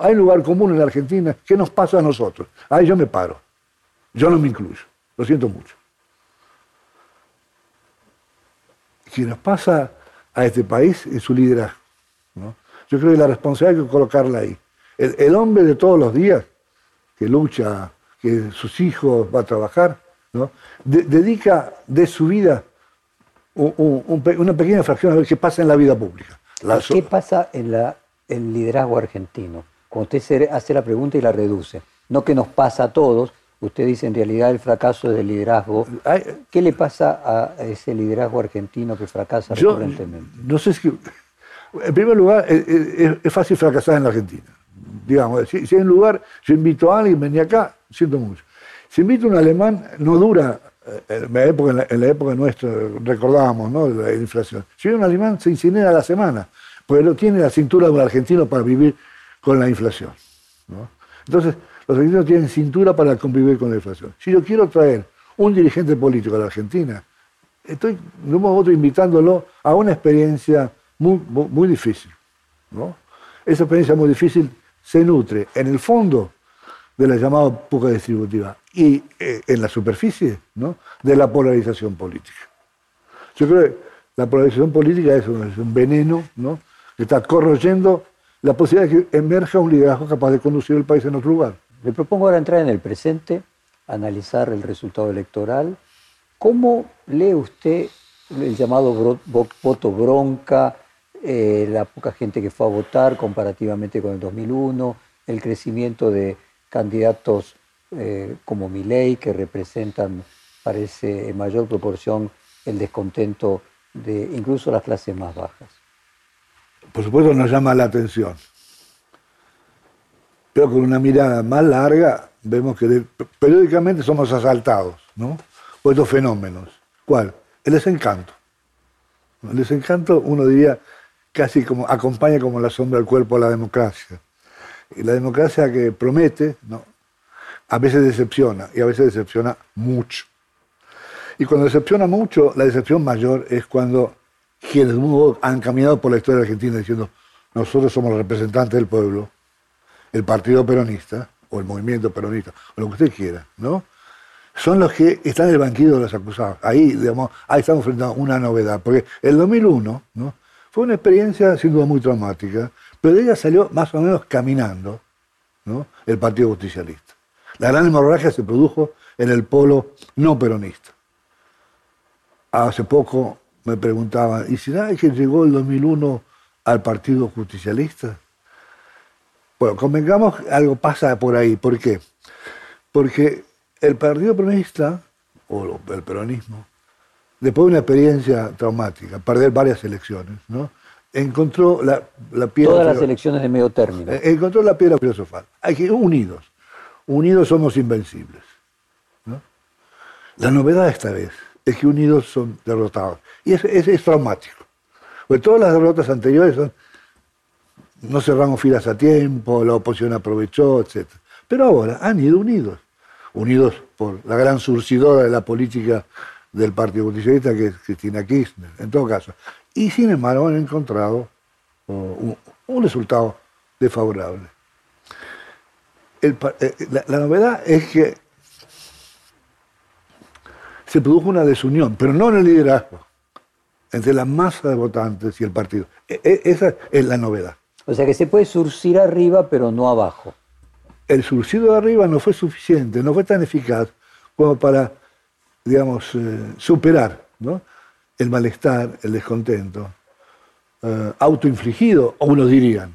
hay un lugar común en la Argentina. ¿Qué nos pasa a nosotros? Ahí yo me paro. Yo no me incluyo. Lo siento mucho. ¿Qué nos pasa a este país es su liderazgo. Yo creo que la responsabilidad hay que colocarla ahí. El, el hombre de todos los días, que lucha, que sus hijos va a trabajar, dedica de su vida una pequeña fracción a ver qué pasa en la vida pública. ¿Qué pasa en el liderazgo argentino? Cuando usted hace la pregunta y la reduce. No que nos pasa a todos, usted dice en realidad el fracaso es del liderazgo. ¿Qué le pasa a ese liderazgo argentino que fracasa recurrentemente? No sé si. En primer lugar, es, fácil fracasar en la Argentina. Digamos, si, si, hay un lugar, yo invito a alguien, vení acá, siento mucho. Si invita un alemán, no dura, eh, en la época, en la época nuestra recordábamos ¿no? la inflación. Si viene un alemán, se incinera a la semana, no tiene la cintura de un argentino para vivir con la inflación. Entonces, los argentinos tienen cintura para convivir con la inflación. Si yo quiero traer un dirigente político a la Argentina, estoy de un modo u otro invitándolo a una experiencia muy, muy difícil. ¿no? Esa experiencia muy difícil se nutre, en el fondo, de la llamada puja distributiva y eh, en la superficie ¿no? de la polarización política. Yo creo que la polarización política es un, veneno ¿no? Está corroyendo la posibilidad de que emerja un liderazgo capaz de conducir el país en otro lugar. Le propongo ahora entrar en el presente, analizar el resultado electoral. ¿Cómo lee usted el llamado voto bronca, eh, la poca gente que fue a votar comparativamente con el 2001, el crecimiento de candidatos eh, como Milei que representan, parece en mayor proporción, el descontento de incluso las clases más bajas. Por supuesto nos llama la atención. Pero con una mirada más larga vemos que periódicamente somos asaltados ¿no? por estos fenómenos. ¿Cuál? El desencanto. El desencanto, uno diría, casi como acompaña como la sombra del cuerpo a la democracia. Y la democracia que promete, ¿no? a veces decepciona, y a veces decepciona mucho. Y cuando decepciona mucho, la decepción mayor es cuando quienes han caminado por la historia argentina diciendo, nosotros somos los representantes del pueblo, el partido peronista, o el movimiento peronista, o lo que usted quiera, ¿no? son los que están en el banquillo de los acusados. Ahí, digamos, ahí estamos frente a una novedad, porque el 2001 ¿no? fue una experiencia sin duda muy traumática, pero de ella salió más o menos caminando ¿no? el Partido Justicialista. La gran hemorragia se produjo en el polo no peronista. Hace poco me preguntaban, ¿y será que llegó el 2001 al Partido Justicialista? Bueno, convengamos, algo pasa por ahí. ¿Por qué? Porque el Partido Peronista, o el peronismo, después de una experiencia traumática, perder varias elecciones, ¿no? encontró la, la piedra... Todas las elecciones de medio término. Eh, encontró la piedra filosofal. Hay que unidos. Unidos somos invencibles. La novedad esta vez es que unidos son derrotados. Y es, es, traumático. Porque todas las derrotas anteriores no cerramos filas a tiempo, la oposición aprovechó, etc. Pero ahora han ido unidos. Unidos por la gran surcidora de la política del Partido Justicialista, que es Cristina Kirchner, en todo caso. Y sin embargo han encontrado un, resultado desfavorable. Eh, la, novedad es que se produjo una desunión, pero no en el liderazgo, entre la masa de votantes y el partido. E, e, esa es la novedad. O sea que se puede surcir arriba, pero no abajo. El surcido de arriba no fue suficiente, no fue tan eficaz como para, digamos, eh, superar el malestar, el descontento, eh, autoinfligido, o unos dirían.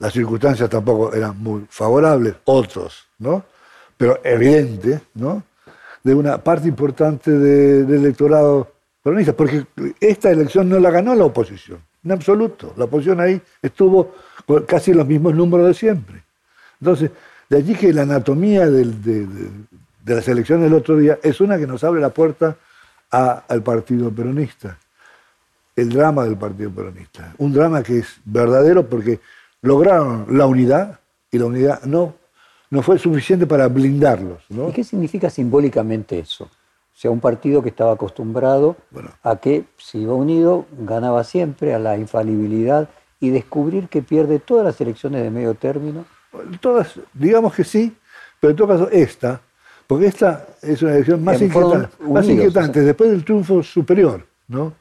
Las circunstancias tampoco eran muy favorables, otros, ¿no? Pero evidente, ¿no? De una parte importante del electorado peronista, porque esta elección no la ganó la oposición, en absoluto. La oposición ahí estuvo con casi los mismos números de siempre. Entonces, de allí que la anatomía de, las elecciones del otro día es una que nos abre la puerta al partido peronista. El drama del partido peronista. Un drama que es verdadero porque lograron la unidad y la unidad no no fue suficiente para blindarlos. ¿Y qué significa simbólicamente eso? O sea, un partido que estaba acostumbrado a que, si iba unido, ganaba siempre, a la infalibilidad, y descubrir que pierde todas las elecciones de medio término. Todas, digamos que sí, pero en todo caso esta, porque esta es una elección más, inquietante, después del triunfo superior, ¿no?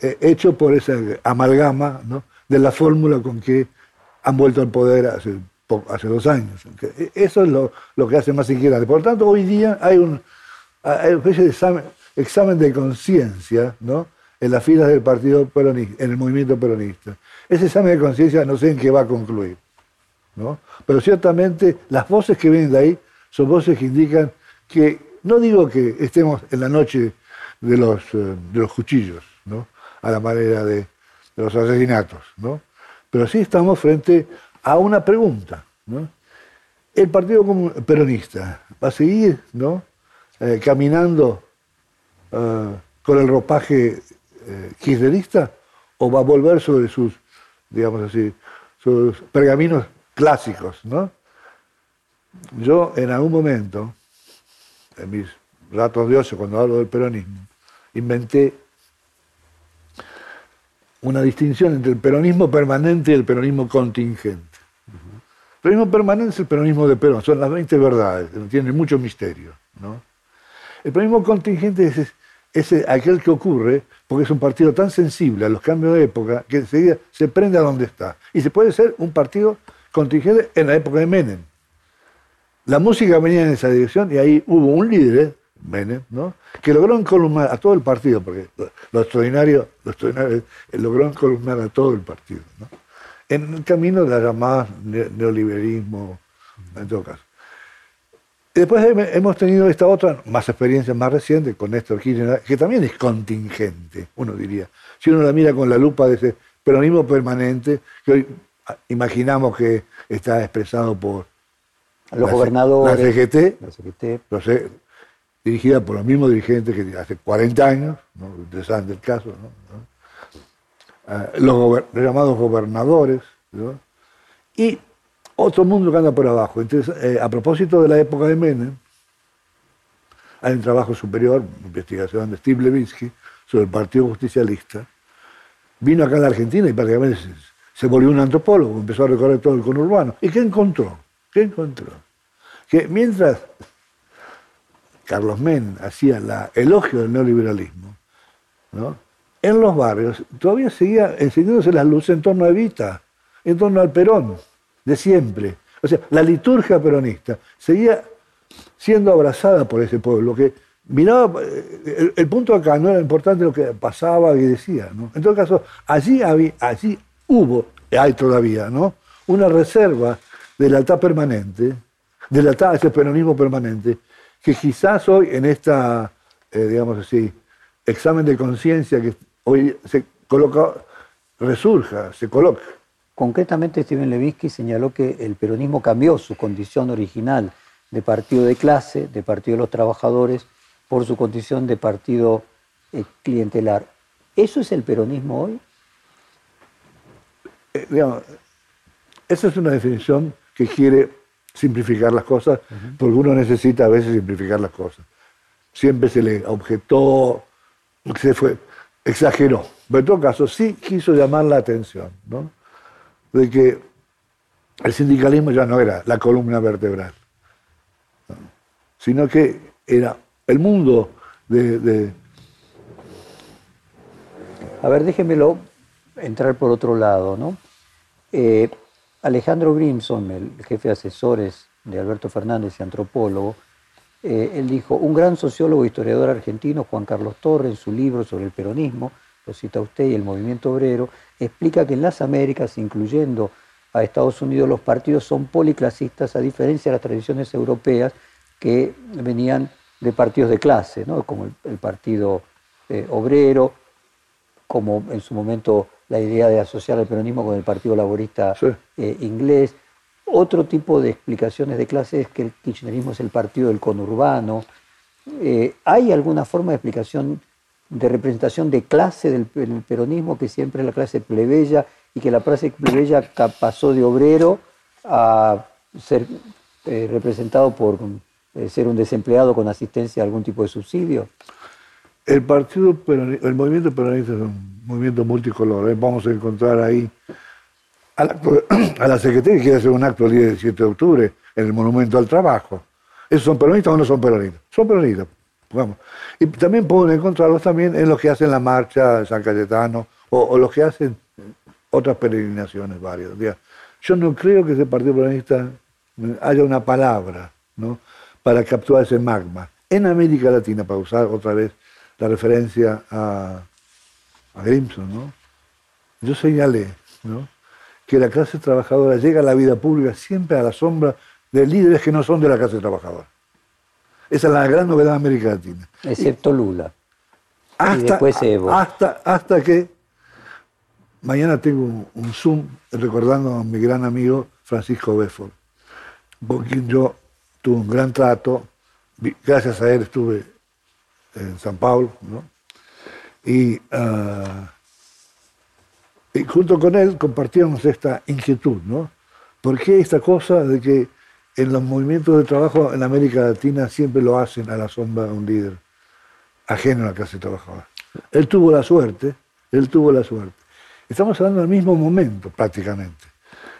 Eh, hecho por esa amalgama de la fórmula con que han vuelto al poder hace hace dos años. E, eso es lo, que hace más inquietante. Por lo tanto, hoy día hay un hay una especie de examen, de conciencia ¿no? en las filas del partido peronista, en el movimiento peronista. Ese examen de conciencia no sé en qué va a concluir. ¿no? Pero ciertamente las voces que vienen de ahí son voces que indican que, no digo que estemos en la noche de los, eh, de los cuchillos, ¿no? a la manera de, de los asesinatos, ¿no? pero sí estamos frente a una pregunta. ¿El Partido Peronista va a seguir ¿no? Eh, caminando eh, con el ropaje eh, kirchnerista o va a volver sobre sus, digamos así, sus pergaminos clásicos? ¿no? Yo en algún momento, en mis ratos de ocio, cuando hablo del peronismo, inventé una distinción entre el peronismo permanente y el peronismo contingente. Peronismo permanente es el peronismo de Perón, son las 20 verdades, tiene mucho misterio. ¿no? El peronismo contingente es, aquel que ocurre porque es un partido tan sensible a los cambios de época que enseguida se prende a donde está. Y se puede ser un partido contingente en la época de Menem. La música venía en esa dirección y ahí hubo un líder, Menem, ¿no? que logró encolumnar a todo el partido, porque lo extraordinario, lo extraordinario logró encolumnar a todo el partido. ¿no? En el camino de la llamada neoliberalismo, en todo caso. Después hemos tenido esta otra, más experiencia más reciente, con Néstor Kirchner, que también es contingente, uno diría. Si uno la mira con la lupa de ese peronismo permanente, que hoy imaginamos que está expresado por los gobernadores, la CGT, la CGT. dirigida por los mismos dirigentes que hace 40 años, ¿no? interesante el caso, ¿no? Eh, los, llamados gobernadores, y otro mundo que anda por abajo. Entonces, eh, a propósito de la época de Menem, hay un trabajo superior, investigación de Steve Levinsky, sobre el Partido Justicialista. Vino acá a la Argentina y prácticamente se, se volvió un antropólogo, empezó a recorrer todo el conurbano. ¿Y qué encontró? ¿Qué encontró? Que mientras Carlos Men hacía la elogio del neoliberalismo, ¿no? En los barrios todavía seguía encendiéndose las luces en torno a Evita, en torno al Perón, de siempre. O sea, la liturgia peronista seguía siendo abrazada por ese pueblo, que miraba, eh, el, punto acá no era importante lo que pasaba y decía, ¿no? En todo caso, allí, había, allí hubo, hay todavía, ¿no? Una reserva de la etapa permanente, de la etapa, ese peronismo permanente, que quizás hoy en esta, eh, digamos así, examen de conciencia que hoy se coloca, resurja, se coloca. Concretamente, Steven Levinsky señaló que el peronismo cambió su condición original de partido de clase, de partido de los trabajadores, por su condición de partido eh, clientelar. ¿Eso es el peronismo hoy? Eh, esa es una definición que quiere simplificar las cosas, porque uno necesita a veces simplificar las cosas. Siempre se le objetó, se fue, exageró. Pero en todo caso, sí quiso llamar la atención, ¿no? De que el sindicalismo ya no era la columna vertebral, sino que era el mundo de, A ver, déjemelo entrar por otro lado, ¿no? Eh, Alejandro Grimson, el jefe de asesores de Alberto Fernández y antropólogo, eh, él dijo, un gran sociólogo e historiador argentino, Juan Carlos Torres, en su libro sobre el peronismo, lo cita usted, y el movimiento obrero, explica que en las Américas, incluyendo a Estados Unidos, los partidos son policlasistas, a diferencia de las tradiciones europeas que venían de partidos de clase, ¿no? como el, Partido eh, Obrero, como en su momento la idea de asociar el peronismo con el Partido Laborista eh, inglés. Otro tipo de explicaciones de clase es que el kirchnerismo es el partido del conurbano. Eh, ¿Hay alguna forma de explicación de representación de clase del, peronismo que siempre es la clase plebeya y que la clase plebeya pasó de obrero a ser eh, representado por eh, ser un desempleado con asistencia a algún tipo de subsidio? El partido el movimiento peronista es un movimiento multicolor. Vamos a encontrar ahí a la Secretaría quiere hacer un acto el día 17 de octubre en el Monumento al Trabajo. ¿Esos son peronistas o no son peronistas? Son peronistas. Vamos. Y también pueden encontrarlos también en los que hacen la marcha San Cayetano o, los que hacen otras peregrinaciones varias. Yo no creo que ese partido peronista haya una palabra ¿no? para capturar ese magma. En América Latina, para usar otra vez la referencia a, a Grimson, ¿no? yo señalé ¿no? Que la clase trabajadora llega a la vida pública siempre a la sombra de líderes que no son de la clase trabajadora. Esa es la gran novedad de América Latina. Excepto Lula. Hasta, y después Evo. Hasta, hasta que mañana tengo un, Zoom recordando a mi gran amigo Francisco Befort, con quien yo tuve un gran trato. Gracias a él estuve en San Paulo, ¿no? Y ah, junto con él compartíamos esta inquietud, ¿no? ¿Por qué esta cosa de que en los movimientos de trabajo en América Latina siempre lo hacen a la sombra de un líder ajeno a la clase trabajadora? Él tuvo la suerte, él tuvo la suerte. Estamos hablando del mismo momento prácticamente.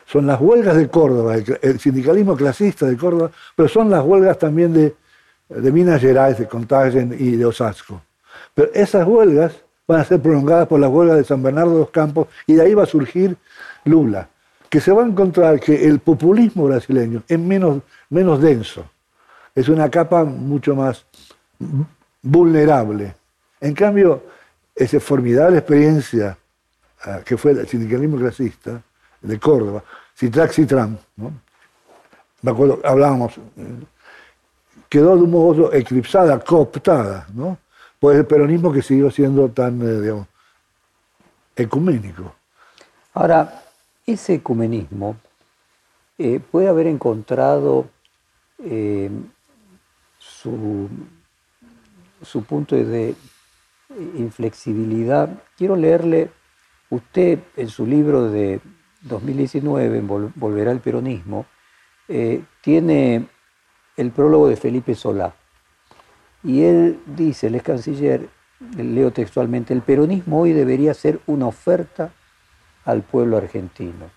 Son las huelgas de Córdoba, el sindicalismo clasista de Córdoba, pero son las huelgas también de, de Minas Gerais, de Contagem y de Osasco. Pero esas huelgas van a ser prolongadas por la huelga de San Bernardo de los Campos y de ahí va a surgir Lula, que se va a encontrar que el populismo brasileño es menos, menos denso, es una capa mucho más vulnerable. En cambio, esa formidable experiencia ah, que fue el sindicalismo clasista de Córdoba, Citrax Citram, ¿no? me acuerdo, hablábamos, eh, quedó de un modo eclipsada, cooptada, ¿no? Pues el peronismo que siguió siendo tan, eh, digamos, ecuménico. Ahora, ese ecumenismo eh, puede haber encontrado eh, su, su punto de inflexibilidad. Quiero leerle, usted en su libro de 2019, Volverá al peronismo, tiene el prólogo de Felipe Solá. Y él dice, el ex canciller, leo textualmente, el peronismo hoy debería ser una oferta al pueblo argentino.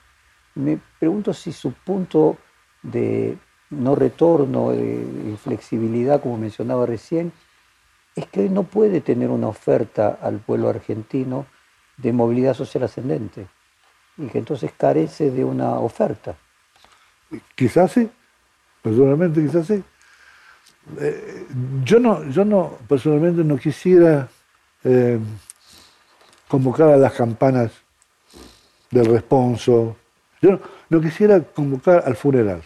Me pregunto si su punto de no retorno, de flexibilidad, como mencionaba recién, es que hoy no puede tener una oferta al pueblo argentino de movilidad social ascendente y que entonces carece de una oferta. Quizás sí, personalmente quizás sí. Eh, yo, no, yo no, personalmente no quisiera eh, convocar a las campanas del responso. Yo no, quisiera convocar al funeral.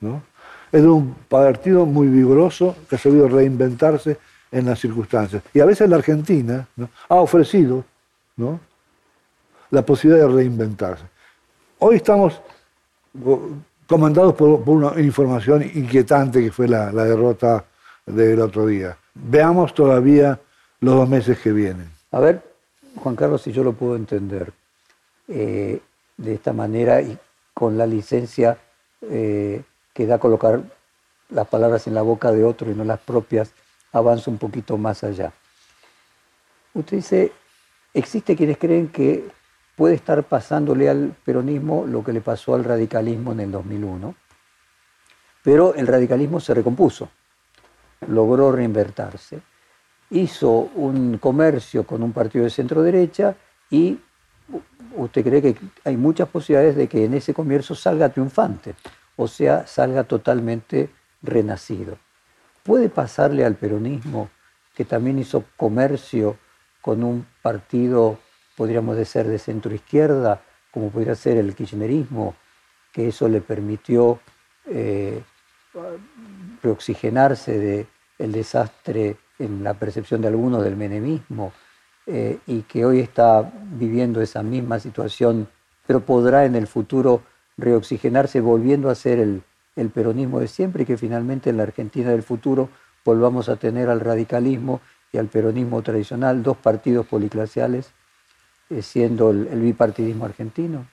¿no? Es de un partido muy vigoroso que ha sabido reinventarse en las circunstancias. Y a veces la Argentina ha ofrecido ¿no? la posibilidad de reinventarse. Hoy estamos comandados por, una información inquietante que fue la, derrota del otro día. Veamos todavía los dos meses que vienen. A ver, Juan Carlos, si yo lo puedo entender eh, de esta manera y con la licencia eh, que da colocar las palabras en la boca de otro y no las propias, avanza un poquito más allá. Usted dice, existe quienes creen que puede estar pasándole al peronismo lo que le pasó al radicalismo en el 2001, pero el radicalismo se recompuso, logró reinvertirse, hizo un comercio con un partido de centro derecha y usted cree que hay muchas posibilidades de que en ese comercio salga triunfante, o sea, salga totalmente renacido. ¿Puede pasarle al peronismo que también hizo comercio con un partido podríamos decir de centro izquierda, como podría ser el kirchnerismo, que eso le permitió eh, reoxigenarse del el desastre en la percepción de algunos del menemismo, eh, y que hoy está viviendo esa misma situación, pero podrá en el futuro reoxigenarse volviendo a ser el, el peronismo de siempre y que finalmente en la Argentina del futuro volvamos a tener al radicalismo y al peronismo tradicional, dos partidos policlaciales siendo el, bipartidismo argentino?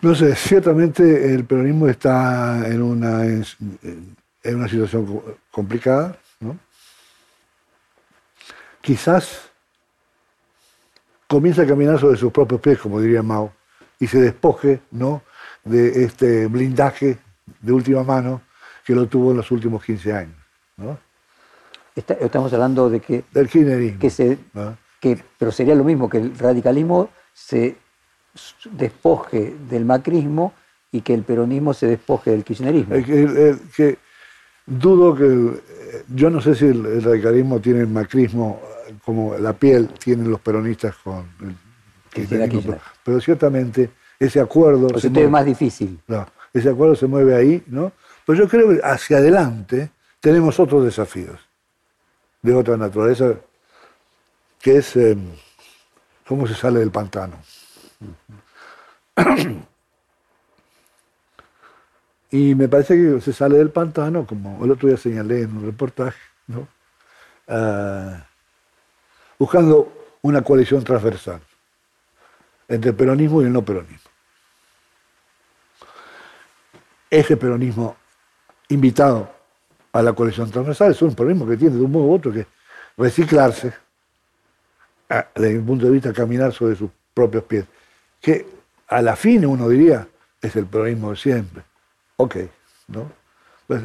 No sé, ciertamente el peronismo está en una, en una situación complicada, ¿no? Quizás comienza a caminar sobre sus propios pies, como diría Mao, y se despoje ¿no? de este blindaje de última mano que lo tuvo en los últimos 15 años. ¿no? estamos hablando de que, Del kirchnerismo. que se, pero sería lo mismo que el radicalismo se despoje del macrismo y que el peronismo se despoje del kirchnerismo. que, dudo que yo no sé si el, radicalismo tiene el macrismo como la piel tienen los peronistas con el kirchnerismo, pero, ciertamente ese acuerdo se mueve, más difícil. No, ese acuerdo se mueve ahí, ¿no? Pero yo creo que hacia adelante tenemos otros desafíos de otra naturaleza que es eh, cómo se sale del pantano. y me parece que se sale del pantano, como el otro día señalé en un reportaje, ah, buscando una coalición transversal entre el peronismo y el no peronismo. Ese peronismo invitado a la coalición transversal es un peronismo que tiene de un modo u otro que reciclarse, desde mi punto de vista, caminar sobre sus propios pies. Que a la fin uno diría, es el peronismo de siempre. Ok, ¿no? Pues,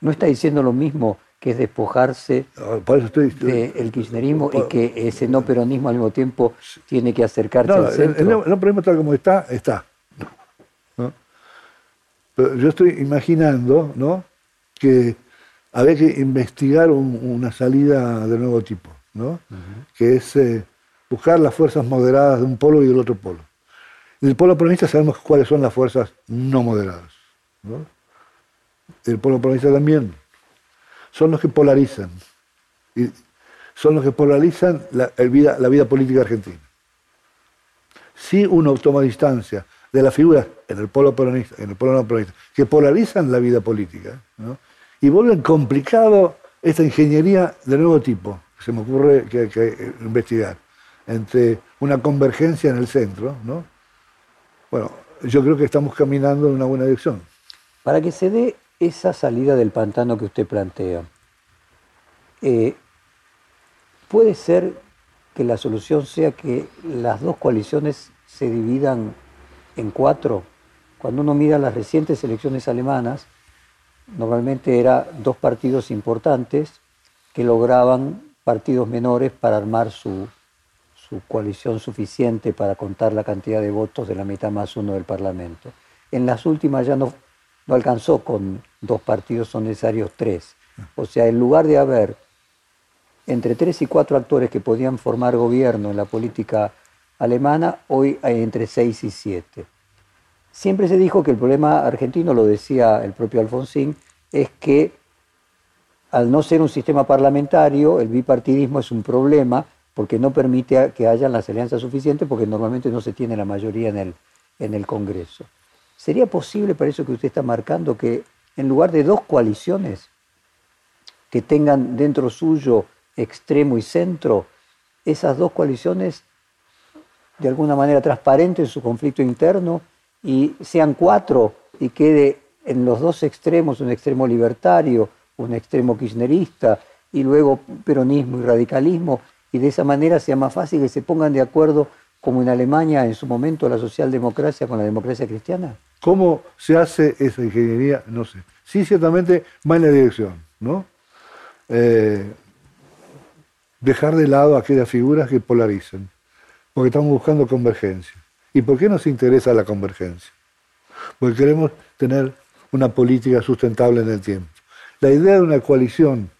¿No está diciendo lo mismo que es despojarse del kirchnerismo y que ese no peronismo al mismo tiempo tiene que acercarse al centro? El, no, peronismo tal como está, está. Pero yo estoy imaginando ¿no? que había que investigar una salida de nuevo tipo que es eh, buscar las fuerzas moderadas de un polo y del otro polo. El polo peronista sabemos cuáles son las fuerzas no moderadas. El polo peronista también. Son los que polarizan. Y son los que polarizan la, vida, la vida política argentina. Si uno toma distancia de las figuras en el polo peronista, en el polo no peronista, que polarizan la vida política, y vuelven complicado esta ingeniería de nuevo tipo, se me ocurre que hay que investigar, entre una convergencia en el centro, ¿no? Bueno, yo creo que estamos caminando en una buena dirección. Para que se dé esa salida del pantano que usted plantea, eh, ¿puede ser que la solución sea que las dos coaliciones se dividan en cuatro Cuando uno mira las recientes elecciones alemanas, normalmente eran dos partidos importantes que lograban partidos menores para armar su, su coalición suficiente para contar la cantidad de votos de la mitad más uno del Parlamento. En las últimas ya no, no alcanzó con dos partidos, son necesarios tres. O sea, en lugar de haber entre tres y cuatro actores que podían formar gobierno en la política alemana, hoy hay entre seis y siete. Siempre se dijo que el problema argentino, lo decía el propio Alfonsín, es que al no ser un sistema parlamentario, el bipartidismo es un problema porque no permite que haya las alianzas suficientes porque normalmente no se tiene la mayoría en el, en el Congreso. ¿Sería posible, para eso que usted está marcando, que en lugar de dos coaliciones que tengan dentro suyo extremo y centro, esas dos coaliciones de alguna manera transparenten su conflicto interno y sean cuatro y quede en los dos extremos un extremo libertario, un extremo kirchnerista y luego peronismo y radicalismo y de esa manera sea más fácil que se pongan de acuerdo como en Alemania en su momento la socialdemocracia con la democracia cristiana? ¿Cómo se hace esa ingeniería? No sé. Sí, ciertamente va en la dirección, ¿no? Eh, dejar de lado aquellas figuras que polarizan, porque estamos buscando convergencia. ¿Y por qué nos interesa la convergencia? Porque queremos tener una política sustentable en el tiempo. La idea de una coalición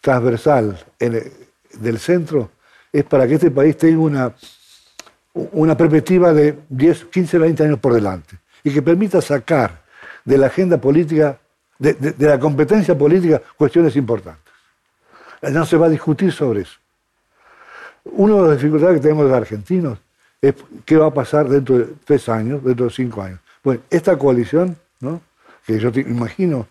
transversal del centro es para que este país tenga una, una perspectiva de 10, 15, 20 años por delante y que permita sacar de la agenda política, de, la competencia política, cuestiones importantes. No se va a discutir sobre eso. Una de las dificultades que tenemos los argentinos es qué va a pasar dentro de tres años, dentro de cinco años. Bueno, esta coalición, ¿no? que yo te imagino,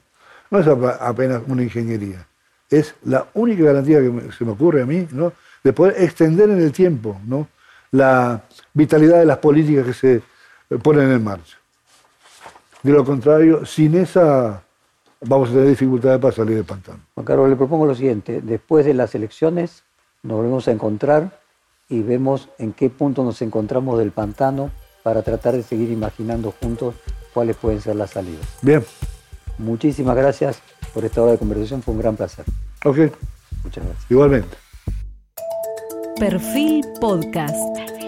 no es apenas una ingeniería, es la única garantía que se me ocurre a mí, ¿no? de poder extender en el tiempo ¿no? la vitalidad de las políticas que se ponen en marcha. De lo contrario, sin esa vamos a tener dificultades para salir del pantano. Juan Carlos, le propongo lo siguiente, después de las elecciones nos volvemos a encontrar y vemos en qué punto nos encontramos del pantano para tratar de seguir imaginando juntos cuáles pueden ser las salidas. Bien. Muchísimas gracias por esta hora de conversación, fue un gran placer. Ok. Muchas gracias. Igualmente. Perfil Podcast.